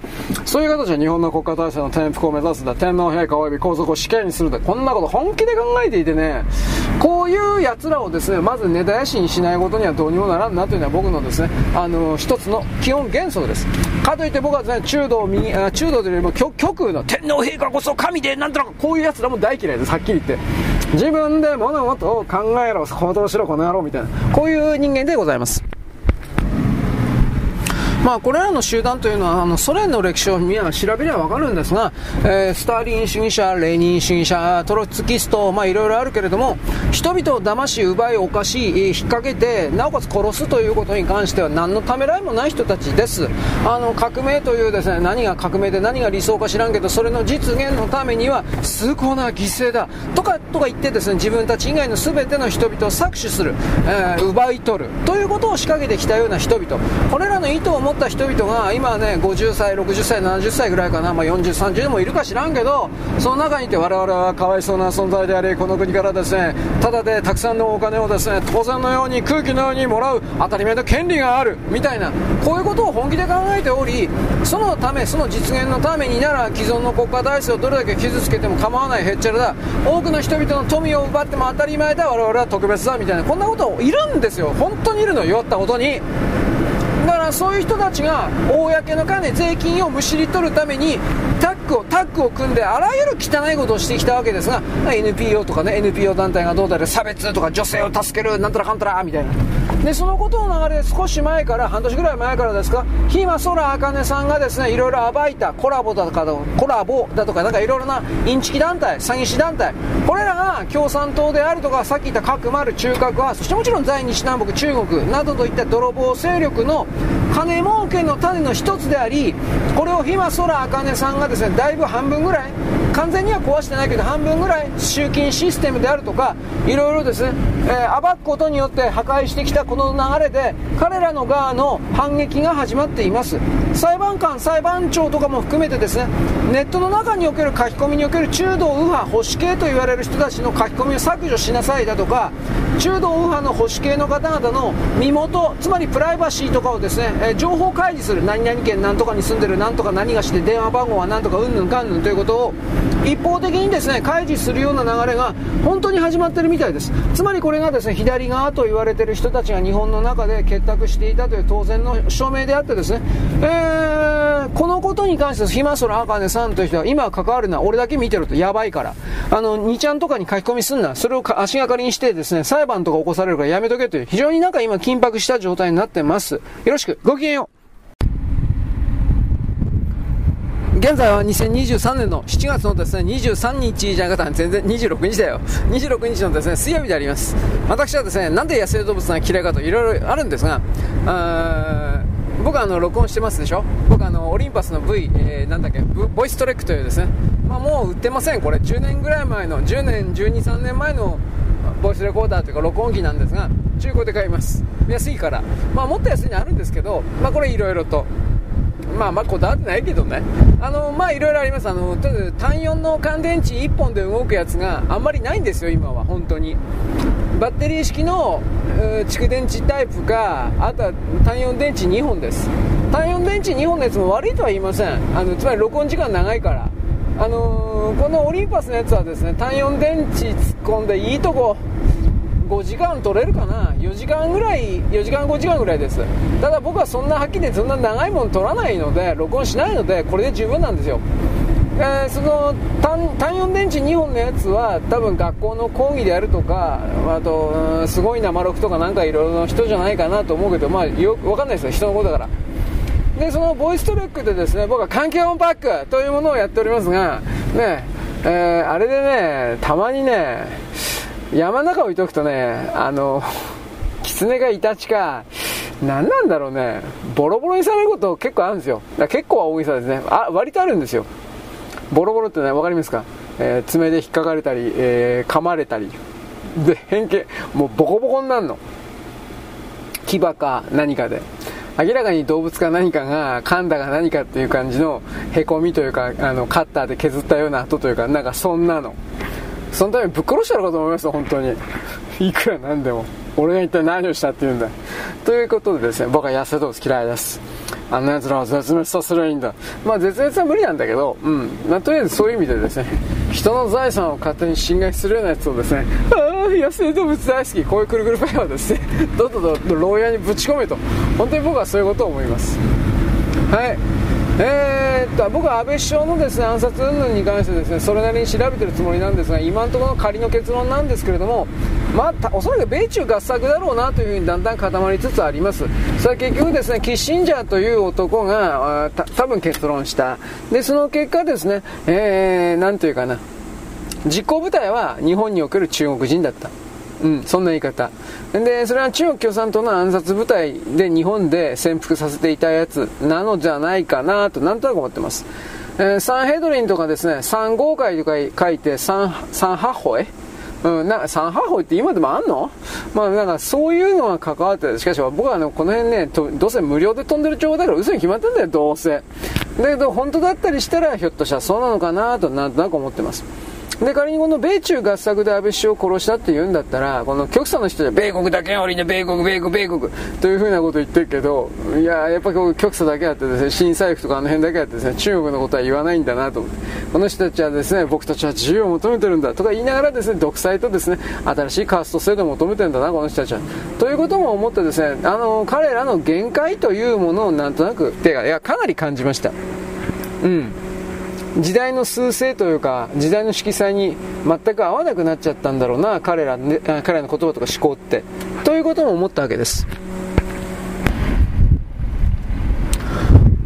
[SPEAKER 1] そういう形は日本の国家体制の転覆を目指すんだ、天皇陛下及び皇族を死刑にするんだ、こんなこと本気で考えていてね、こういう奴らをですね、まず根絶やしにしないことにはどうにもならんなというのは僕のですね、あの、一つの基本原則です。かといって僕はですね、中道右、あ中道というよりも極極右の天皇陛下こそ神で、なんとなくこういう奴らも大嫌いです、はっきり言って。自分で物事を考えろ、行動しろ、この野郎みたいな、こういう人間でございます。まあ、これらの集団というのはあのソ連の歴史を見調べれば分かるんですが、えー、スターリン主義者、レーニン主義者、トロツキスト、まあ、いろいろあるけれども人々を騙し、奪い、犯し、引っ掛けてなおかつ殺すということに関しては何のためらいもない人たちです。あの革命というですね何が革命で何が理想か知らんけどそれの実現のためには崇高な犠牲だとかとか言ってですね自分たち以外の全ての人々を搾取する、えー、奪い取るということを仕掛けてきたような人々。これらの意図を持った人々が今ね50歳60歳70歳ぐらいかな、まあ、4030でもいるか知らんけどその中にいて我々はかわいそうな存在でありこの国からですねただでたくさんのお金をですね当然のように空気のようにもらう当たり前の権利があるみたいなこういうことを本気で考えておりそのためその実現のためになら既存の国家体制をどれだけ傷つけても構わないへっちゃらだ。多くの人々の富を奪っても当たり前だ。我々は特別だ。みたいなこんなこといるんですよ。本当にいるの弱ったことに。だからそういう人たちが公の金税金をむしり取るためにタッグをタッグを組んであらゆる汚いことをしてきたわけですが NPO とかね NPO 団体がどうだろ差別とか女性を助けるなんたらかんたらみたいな。でそのことの流れで少し前から半年ぐらい前からですか？日間空茜さんがですねいろいろ暴いたコラボだとかコラボだとかなんかいろいろなインチキ団体詐欺師団体。これらが共産党であるとかさっき言った核丸中核はそしてもちろん在日南北中国などといった泥棒勢力の金儲けの種の一つでありこれを日間空茜さんがですねだいぶ半分ぐらい完全には壊してないけど半分ぐらい集金システムであるとかいろいろですね、えー、暴くことによって破壊してきたこの流れで彼らの側の反撃が始まっています。裁判官裁判長とかも含めてですねネットの中における書き込みにおける中道右派保守系と言われる人たちの書き込みを削除しなさいだとか中道右派の保守系の方々の身元つまりプライバシーとかをですね、えー、情報開示する何々県何とかに住んでる何とか何がして電話番号は何とかうんぬんかんぬんということを一方的にですね開示するような流れが本当に始まってるみたいです。つまりこれこれがですね左側と言われてる人たちが日本の中で結託していたという当然の証明であってですね、えー、このことに関してひまそらあかねさんという人は今関わるのは俺だけ見てるとやばいからあの2ちゃんとかに書き込みすんな。それを足がかりにしてですね裁判とか起こされるからやめとけという非常になんか今緊迫した状態になってます。よろしく。ごきげんよう。現在は2023年の7月のですね23日じゃなかった全然26日だよ。26日のですね水曜日であります。私はですねなんで野生動物が嫌いかといろいろあるんですが僕はあの録音してますでしょ？僕あのオリンパスの V、えー、なんだっけボイストレックというですね、まあ、もう売ってません。これ10年ぐらい前の10年12、3年前のボイスレコーダーというか録音機なんですが中古で買います。安いから。まあもっと安いのあるんですけどまあこれいろいろとまあまあこだわってないけどね。あのまあいろいろあります。あの単4の乾電池1本で動くやつがあんまりないんですよ今は。本当に。バッテリー式の蓄電池タイプかあとは単4電池2本です。単4電池2本のやつも悪いとは言いません。あのつまり録音時間長いから。あのー、このオリンパスのやつはですね単4電池突っ込んでいいとこ。5時間取れるかな？4時間ぐらい4時間5時間ぐらいです。ただ僕はそんなはっきりそんな長いもの取らないので録音しないのでこれで十分なんですよ。えー、その単4電池2本のやつは多分学校の講義であるとかあと、うん、すごい生録とかなんかいろいろな人じゃないかなと思うけどまあよ分かんないですよ。人のことだから。でそのボイストレックでですね僕は環境音パックというものをやっておりますがねえー、あれでねたまにね山の中置いとくとねあの狐がイタチか何なんだろうね。ボロボロにされること結構あるんですよ。結構は大げさですね。あ割とあるんですよ。ボロボロってね分かりますか、えー、爪で引っかかれたり、えー、噛まれたり。で変形。もうボコボコになるの。牙か何かで。明らかに動物か何かが噛んだか何かっていう感じのへこみというかあのカッターで削ったような跡というかなんかそんなの。そのためにぶっ殺したのかと思いました本当に。いくらなんでも。俺が一体何をしたっていうんだ。ということでですね僕は野生動物嫌いです。あんな奴らは絶滅させればいいんだ。まあ絶滅は無理なんだけどうん、まあ、とりあえずそういう意味でですね人の財産を勝手に侵害するようなやつをですねああ野生動物大好きこういうくるくるパイはですねどんどんどん牢屋にぶち込めと。本当に僕はそういうことを思います。はい。えー、っと僕は安倍首相のですね暗殺云々に関してですねそれなりに調べてるつもりなんですが今のところの仮の結論なんですけれども、まあ、おそらく米中合作だろうなというふうにだんだん固まりつつあります。それは結局ですねキッシンジャーという男がた多分結論した。でその結果ですね、えー、なんというかな。実行部隊は日本における中国人だった。うん、そんな言い方。で、それは中国共産党の暗殺部隊で日本で潜伏させていたやつなのじゃないかなと、なんとなく思ってます。えー、サンヘドリンとかですね、三号会とか書いて、三、三八歩うん、な三八歩って今でもあんの？まあなんかそういうのが関わってしかし僕はあのこの辺ねどうせ無料で飛んでる情報だから嘘に決まってんだよどうせ。だけど本当だったりしたらひょっとしたらそうなのかなとなんとなく思ってます。で、仮にこの米中合作で安倍首相を殺したって言うんだったら、この極左の人で、米国だけが悪いね、米国、米国、米国、というふうなこと言ってるけど、いや、やっぱり極左だけあってですね、新財布とかあの辺だけあってですね、中国のことは言わないんだなと思って、この人たちはですね、僕たちは自由を求めてるんだとか言いながらですね、独裁とですね、新しいカースト制度を求めてるんだな、この人たちは。ということも思ってですね、あの、彼らの限界というものをなんとなく、てか、いや、かなり感じました。うん。時代の趨勢というか時代の色彩に全く合わなくなっちゃったんだろうな彼ら、彼らの言葉とか思考って。ということも思ったわけです。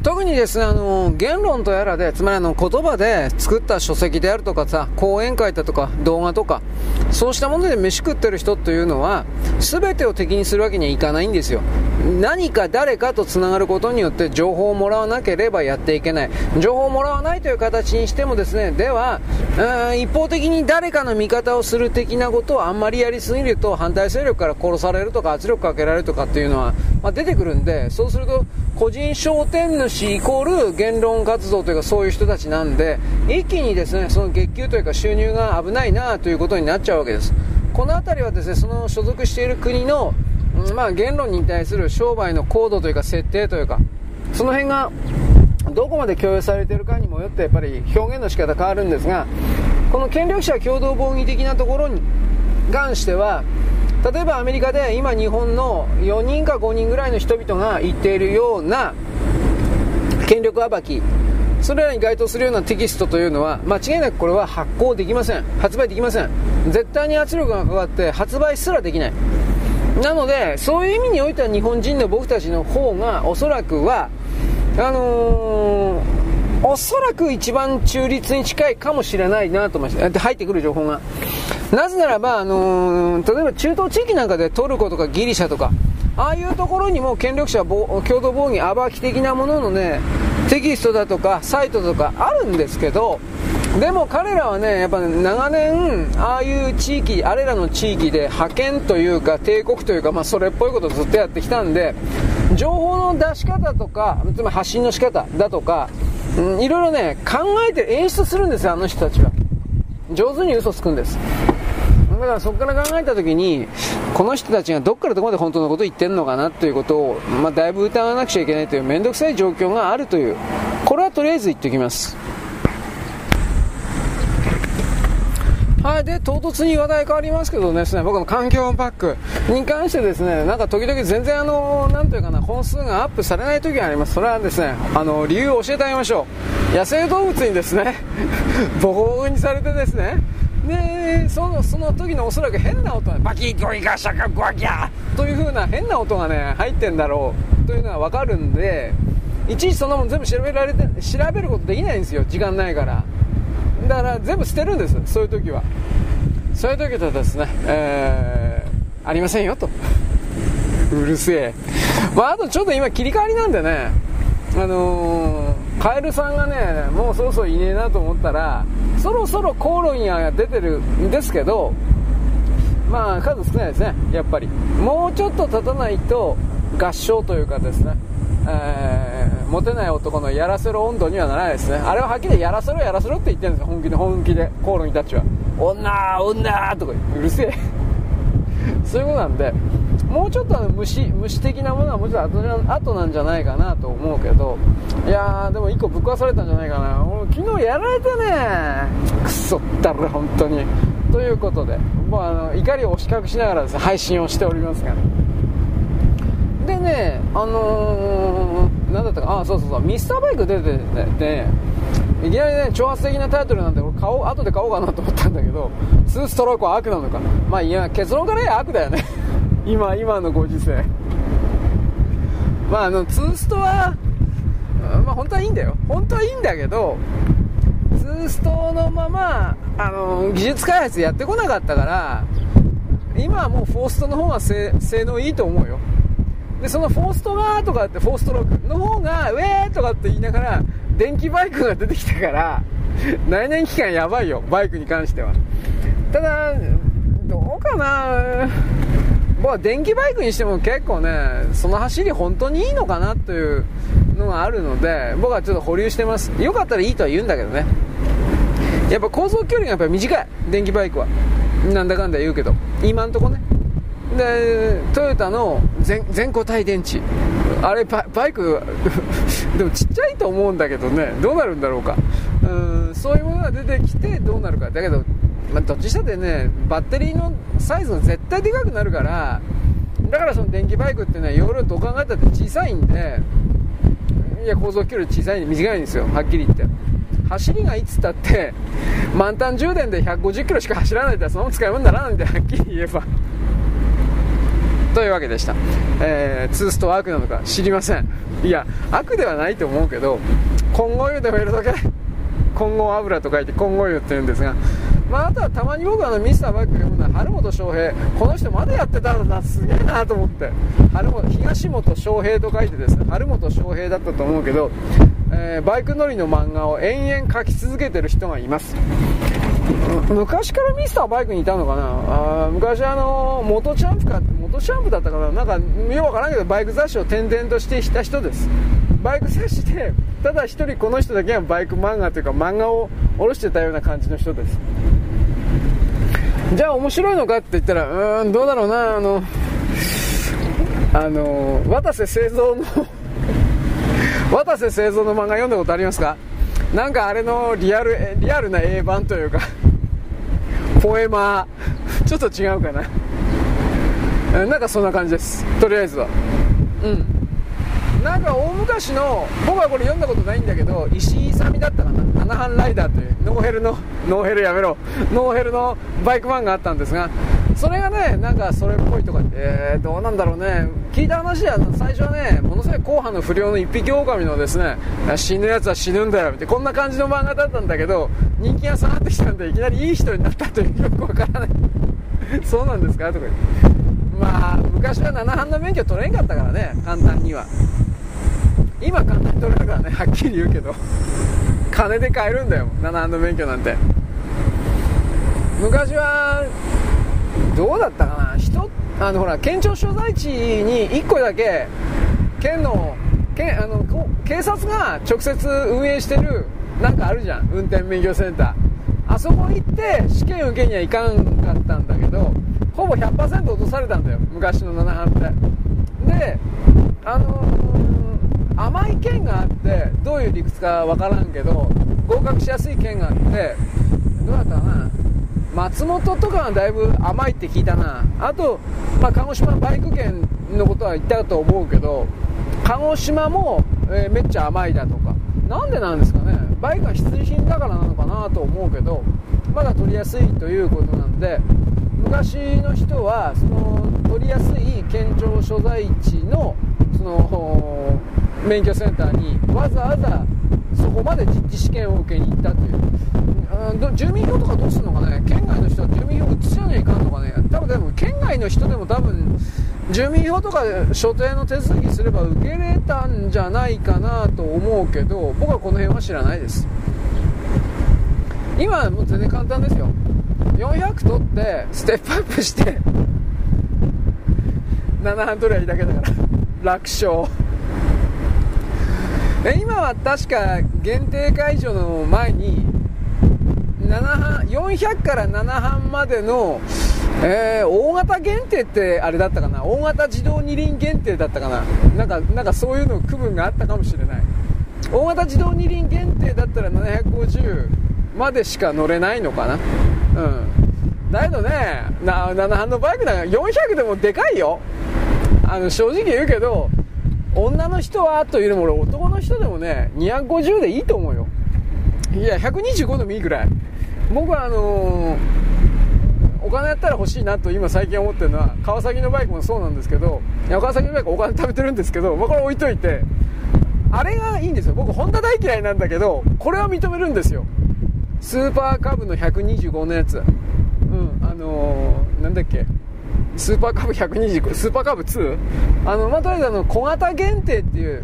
[SPEAKER 1] 特にですね、あの、言論とやらで、つまりあの、言葉で作った書籍であるとかさ、講演会だとか、動画とか、そうしたもので飯食ってる人というのは、全てを敵にするわけにはいかないんですよ。何か誰かと繋がることによって情報をもらわなければやっていけない。情報をもらわないという形にしてもですね、では、一方的に誰かの味方をする的なことをあんまりやりすぎると反対勢力から殺されるとか圧力かけられるとかっていうのは、まあ、出てくるんで、そうすると個人商店主イコール言論活動というかそういう人たちなんで、一気にですね、その月給というか収入が危ないなということになっちゃうわけです。この辺りはですね、その所属している国の、まあ、言論に対する商売のコードというか設定というか、その辺がどこまで共有されているかにもよってやっぱり表現の仕方変わるんですが、この権力者共同防御的なところに関しては、例えばアメリカで今日本の4人か5人ぐらいの人々が言っているような権力暴きそれらに該当するようなテキストというのは間違いなくこれは発行できません発売できません絶対に圧力がかかって発売すらできないなのでそういう意味においては日本人の僕たちの方がおそらくはあのー、おそらく一番中立に近いかもしれないなと思います。入ってくる情報が。なぜならば、あのー、例えば中東地域なんかでトルコとかギリシャとか、ああいうところにも権力者共同防御暴き的なもののね、テキストだとかサイトとかあるんですけど、でも彼らはね、やっぱ、長年、ああいう地域、あれらの地域で覇権というか帝国というか、まあ、それっぽいことをずっとやってきたんで、情報の出し方とか、つまり発信の仕方だとか、うん、いろいろね、考えて演出するんですよ、あの人たちは。上手に嘘つくんです。だからそこから考えた時に、この人たちがどっからどこまで本当のことを言ってるのかなということを、まあ、だいぶ疑わなくちゃいけないという面倒くさい状況があるという、これはとりあえず言っておきます。はい、で、唐突に話題変わりますけどですね、僕の環境パックに関してですね、なんか時々全然あの、なんというかな、本数がアップされない時があります。それはですね、あの、理由を教えてあげましょう。野生動物にですね、ボコボコにされてですね、で、その、その時のおそらく変な音、バキッゴイガシャカゴワギャー。という風な変な音がね、入ってんだろうというのがわかるんで、いちいちそんなもん全部調べられて、調べることできないんですよ、時間ないから。だから全部捨てるんですそういう時は。そういう時とですね、えー、ありませんよと。うるせえ。まああとちょっと今切り替わりなんでね。あのー、カエルさんがねもうそろそろいねえなと思ったらそろそろコオロギが出てるんですけどまあ数少ないですねやっぱり。もうちょっと経たないと合唱というかですねえー、モテない男のやらせろ温度にはならないですね。あれははっきりやらせろやらせろって言ってるんですよ本気で本気でコオロギたちは。女女とかうるせえ。そういうことなんでもうちょっとあの虫虫的なものはもちろん後なんじゃないかなと思うけど。いやーでも1個ぶっ壊されたんじゃないかな。昨日やられてね。くそったれ本当に。ということで。もうあの怒りを押し隠しながらです、ね、配信をしておりますが、でね、あのー、なんだったか、あ、そうそうそう、ミスターバイク出てて、ね。いきなりね、挑発的なタイトルなんで、俺顔、後で買おうかなと思ったんだけど、2ストロークは悪なのか。まあいや、結論から言えば悪だよね。今、今のご時世。まああの、2ストは、まあ本当はいいんだよ。本当はいいんだけど、2ストのまま、あの、技術開発やってこなかったから、今はもうフォーストの方が性能いいと思うよ。で、そのフォーストがとかって、フォーストロックの方が、ウェーとかって言いながら、電気バイクが出てきたから、内燃期間やばいよ、バイクに関しては。ただ、どうかな僕は電気バイクにしても結構ね、その走り本当にいいのかなというのがあるので、僕はちょっと保留してます。よかったらいいとは言うんだけどね。やっぱ航続距離がやっぱ短い、電気バイクは。なんだかんだ言うけど。今んとこね。でトヨタの全全固体電池あれバイク でもちっちゃいと思うんだけどねどうなるんだろうかうんそういうものが出てきてどうなるかだけど、まあ、どっちしたってねバッテリーのサイズが絶対でかくなるからだからその電気バイクってね容量どう考えたって小さいんでいや航続距離小さい短いんですよはっきり言って。走りがいつったって満タン充電で150キロしか走らないってそのまま使い物にならないんではっきり言えば。というわけでした、えー、ツーストは悪なのか知りません。いや悪ではないと思うけど混合油でも入れとけ。混合油と書いて混合油って言うんですがまあ、あとはたまに僕はあのミスターバック読むのは春本翔平この人まだやってたんだすげえなと思って。春本東本翔平と書いてですね。春本翔平だったと思うけど、えー、バイク乗りの漫画を延々描き続けてる人がいます。昔からミスターバイクにいたのかな？あ昔あの元チャンプか元チャンプだったかな？なんかよくわからんけどバイク雑誌を転々としてした人です。バイク雑誌でただ一人この人だけがバイク漫画というか漫画を下ろしてたような感じの人です。じゃあ面白いのかって言ったらうーんどうだろうなあのあの渡瀬製造の 渡瀬製造の漫画読んだことありますか？なんかあれのリアルリアルな A 版というかポエマー。ちょっと違うかな。なんかそんな感じです。とりあえずは。うん。なんか大昔の僕はこれ読んだことないんだけど石井いさみだったかな？ナナハンライダーというノーヘルのノーヘルやめろ。ノーヘルのバイクマンがあったんですが
[SPEAKER 2] それがねなんかそれっぽいとか、えー、どうなんだろうね。聞いた話では最初はねものすごい硬派の不良の一匹狼のですね死ぬやつは死ぬんだよってこんな感じの漫画だったんだけど人気が下がってきたんでいきなりいい人になったというよくわからない。そうなんですか？とか言って。まあ昔は7班の免許取れんかったからね簡単には。今簡単に取れるからねはっきり言うけど。金で買えるんだよ7班の免許なんて。昔はどうだったかな？人あのほら県庁所在地に1個だけ県の県あの警察が直接運営してるなんかあるじゃん運転免許センター。あそこ行って試験受けにはいかんかったんだけどほぼ100%落とされたんだよ昔の7班ってであのー、甘い県があってどういう理屈かわからんけど合格しやすい県があってどうだったかな？松本とかはだいぶ甘いって聞いたな。あと、まあ、鹿児島バイク券のことは言ったと思うけど鹿児島も、えー、めっちゃ甘いだとか。なんでなんですかね？バイクは必需品だからなのかなと思うけどまだ取りやすいということなんで昔の人はその取りやすい県庁所在地のその免許センターにわざわざそこまで実地試験を受けに行ったという。うん住民票とかどうするのかね？県外の人は住民票移さないかんのかね？多分でも県外の人でも多分住民票とか所定の手続きすれば受けれたんじゃないかなと思うけど僕はこの辺は知らないです。今はもう全然簡単ですよ。400取ってステップアップして7半取りゃいいだけだから楽勝。え今は確か限定解除の前に7400から7半までの、えー、大型限定ってあれだったかな？大型自動二輪限定だったかな？なんかなんかそういうの区分があったかもしれない。大型自動二輪限定だったら750までしか乗れないのかな？うん。だけどねな7半のバイクだから400でもでかいよ。あの正直言うけど女の人はというよりも俺男の人でもね250でいいと思うよ。いや125でもいいぐらい。僕はあのー、お金やったら欲しいなと今最近思ってるのは川崎のバイクもそうなんですけどいや川崎のバイクお金食べてるんですけど、まあ、これ置いといてあれがいいんですよ。僕ホンダ大嫌いなんだけどこれは認めるんですよ。スーパーカブの125のやつ。うんあのー、なんだっけ？スーパーカブ125スーパーカブ 2? あのまあとりあえずあの小型限定っていう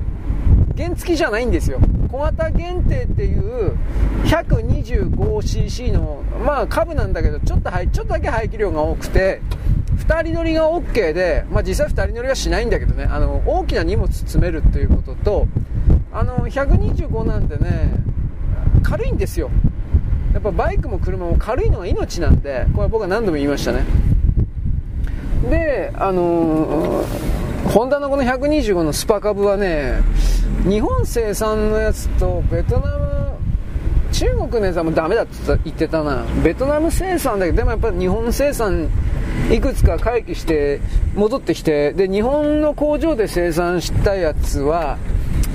[SPEAKER 2] 原付きじゃないんですよ。小型限定っていう 125cc のまあカブなんだけどちょっとちょっとだけ排気量が多くて2人乗りが OK で、まあ、実際2人乗りはしないんだけどね。あの大きな荷物詰めるっていうこととあの125なんでね軽いんですよ。やっぱバイクも車も軽いのが命なんでこれは僕は何度も言いましたね。であのー、ホンダのこの125のスパカブはね日本生産のやつとベトナム中国のやつはもうダメだって言ってたな。ベトナム生産だけどでもやっぱり日本生産いくつか回帰して戻ってきてで日本の工場で生産したやつは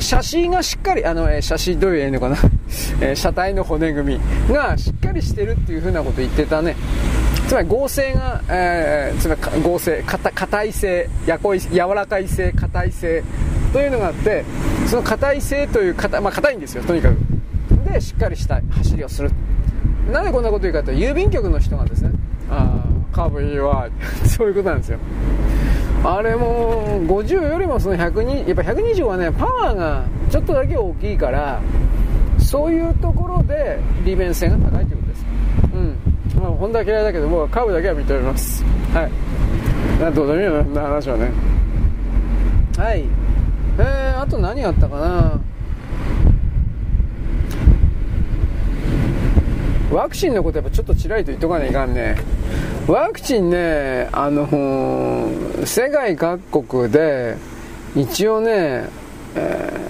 [SPEAKER 2] 写真がしっかりあの、え写真どういうのかな、え車体の骨組みがしっかりしてるっていうふうなこと言ってたね。つまり合成が、えー、つまり合成硬い性やこい柔らかい性硬い性というのがあってその硬い性という硬,、まあ、硬いんですよとにかく。でしっかりした走りをする。なぜこんなこと言うかというと郵便局の人がですねああカーブいいわ そういうことなんですよ。あれも50よりもその120やっぱ120はねパワーがちょっとだけ大きいからそういうところで利便性が高い。ということですうんまあ、ホンダ嫌いだけど僕はカーブだけは認めます。はい。などうでもいいよな話はね。はい。えー、あと何あったかな？ワクチンのことやっぱちょっとちらりと言っとかないかんね。ワクチンねあのー、世界各国で一応ね、え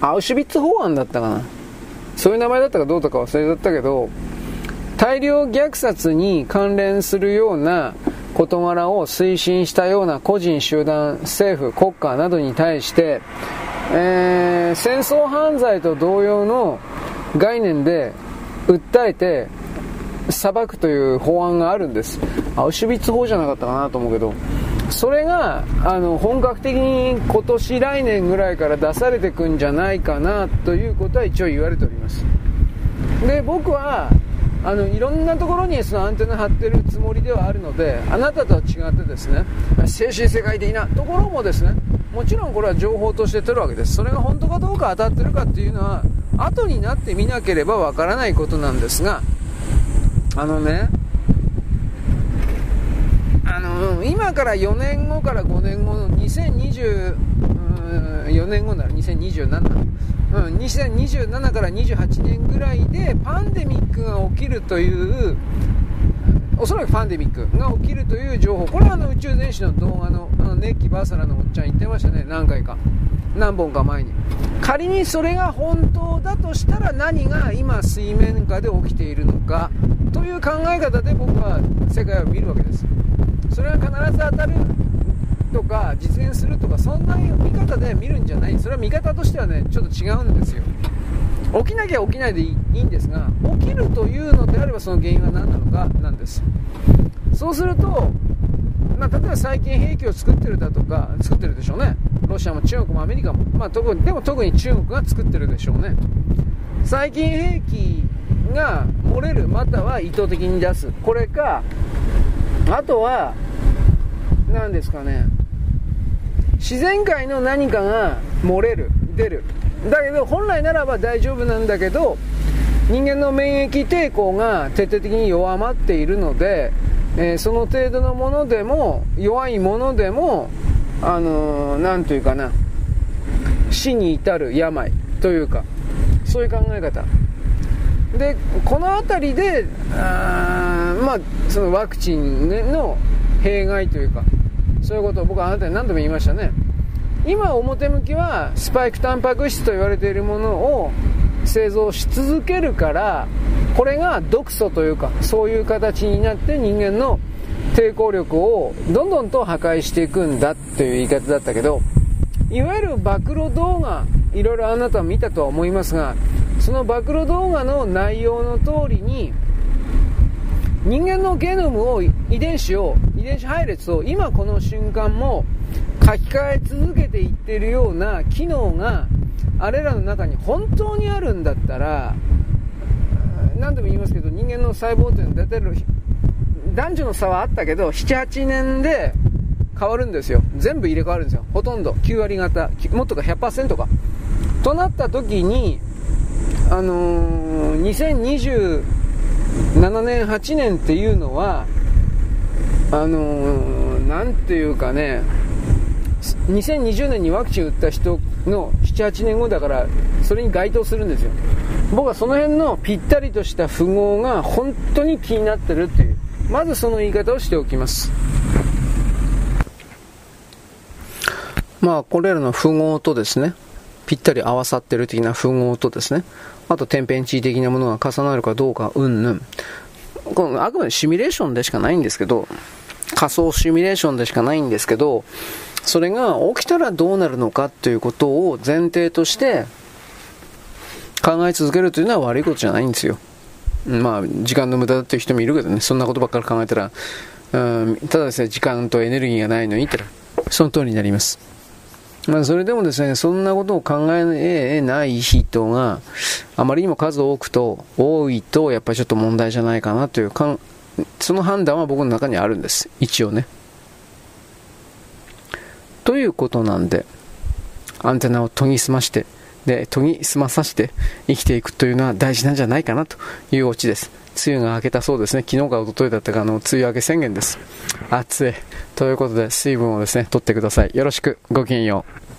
[SPEAKER 2] ー、アウシュビッツ法案だったかな。そういう名前だったかどうとか忘れちゃったけど大量虐殺に関連するような事柄を推進したような個人、集団、政府、国家などに対して、えー、戦争犯罪と同様の概念で訴えて、裁くという法案があるんです。アウシュビッツ法じゃなかったかなと思うけど。それがあの本格的に今年来年ぐらいから出されてくんじゃないかなということは一応言われております。で僕はあのいろんなところにそのアンテナ張ってるつもりではあるのであなたとは違ってですね精神世界的なところもですねもちろんこれは情報として取るわけです。それが本当かどうか当たってるかっていうのは後になってみなければわからないことなんですがあのねあの今から4年後から5年後の202 2024年後なら2027、うん、2027から28年ぐらいでパンデミックが起きるというおそらくパンデミックが起きるという情報。これはあの宇宙全史の動画のあのネッキ・バーサラのおっちゃん言ってましたね。何回か。何本か前に。仮にそれが本当だとしたら何が今水面下で起きているのかという考え方で僕は世界を見るわけです。それは必ず当たるとか実現するとかそんな見方で見るんじゃない。それは見方としてはねちょっと違うんですよ。起きなきゃ起きないでいいんですが起きるというのであればその原因は何なのかなんです。そうすると、まあ、例えば最近兵器を作ってるだとか作ってるでしょうね。ロシアも中国もアメリカも、まあ、特でも特に中国が作ってるでしょうね。最近兵器が漏れるまたは意図的に出す。これかあとは何ですかね。自然界の何かが漏れる出る。だけど本来ならば大丈夫なんだけど人間の免疫抵抗が徹底的に弱まっているので、えー、その程度のものでも弱いものでもあの何、ー、というかな死に至る病というかそういう考え方。でこの辺りであまあそのワクチンの弊害というかそういうことを僕はあなたに何度も言いましたね。今表向きはスパイクタンパク質と言われているものを製造し続けるからこれが毒素というかそういう形になって人間の抵抗力をどんどんと破壊していくんだという言い方だったけどいわゆる暴露動画いろいろあなたは見たとは思いますがその暴露動画の内容の通りに人間のゲノムを遺伝子を遺伝子配列を今この瞬間も書き換え続けていってるような機能があれらの中に本当にあるんだったら何度も言いますけど人間の細胞っていうのは大体男女の差はあったけど78年で変わるんですよ。全部入れ替わるんですよ。ほとんど。9割方もっとか100%か。となった時にあのー、2027年8年っていうのはあのー、ていうかね2020年にワクチン打った人の78年後だからそれに該当するんですよ。僕はその辺のぴったりとした符号が本当に気になってるっていう。まずその言い方をしておきます。まあこれらの符号とですねぴったり合わさってる的な符号とですねあと天変地異的なものが重なるかどうかうんぬん。このあくまでシミュレーションでしかないんですけど仮想シミュレーションでしかないんですけどそれが起きたらどうなるのかということを前提として考え続けるというのは悪いことじゃないんですよ。まあ、時間の無駄だっていう人もいるけどね、そんなことばっかり考えたら、うん、ただですね、時間とエネルギーがないのにってその通りになります。まあ、それでもですね、そんなことを考えない人があまりにも数多くと、多いと、やっぱりちょっと問題じゃないかなというか、その判断は僕の中にあるんです。一応ね。ということなんで、アンテナを研ぎ澄まして、で、研ぎ澄まさして生きていくというのは大事なんじゃないかなというオチです。梅雨が明けたそうですね。昨日か一昨日だったか、の、梅雨明け宣言です。暑い。ということで、水分をですね、取ってください。よろしく。ごきげんよう。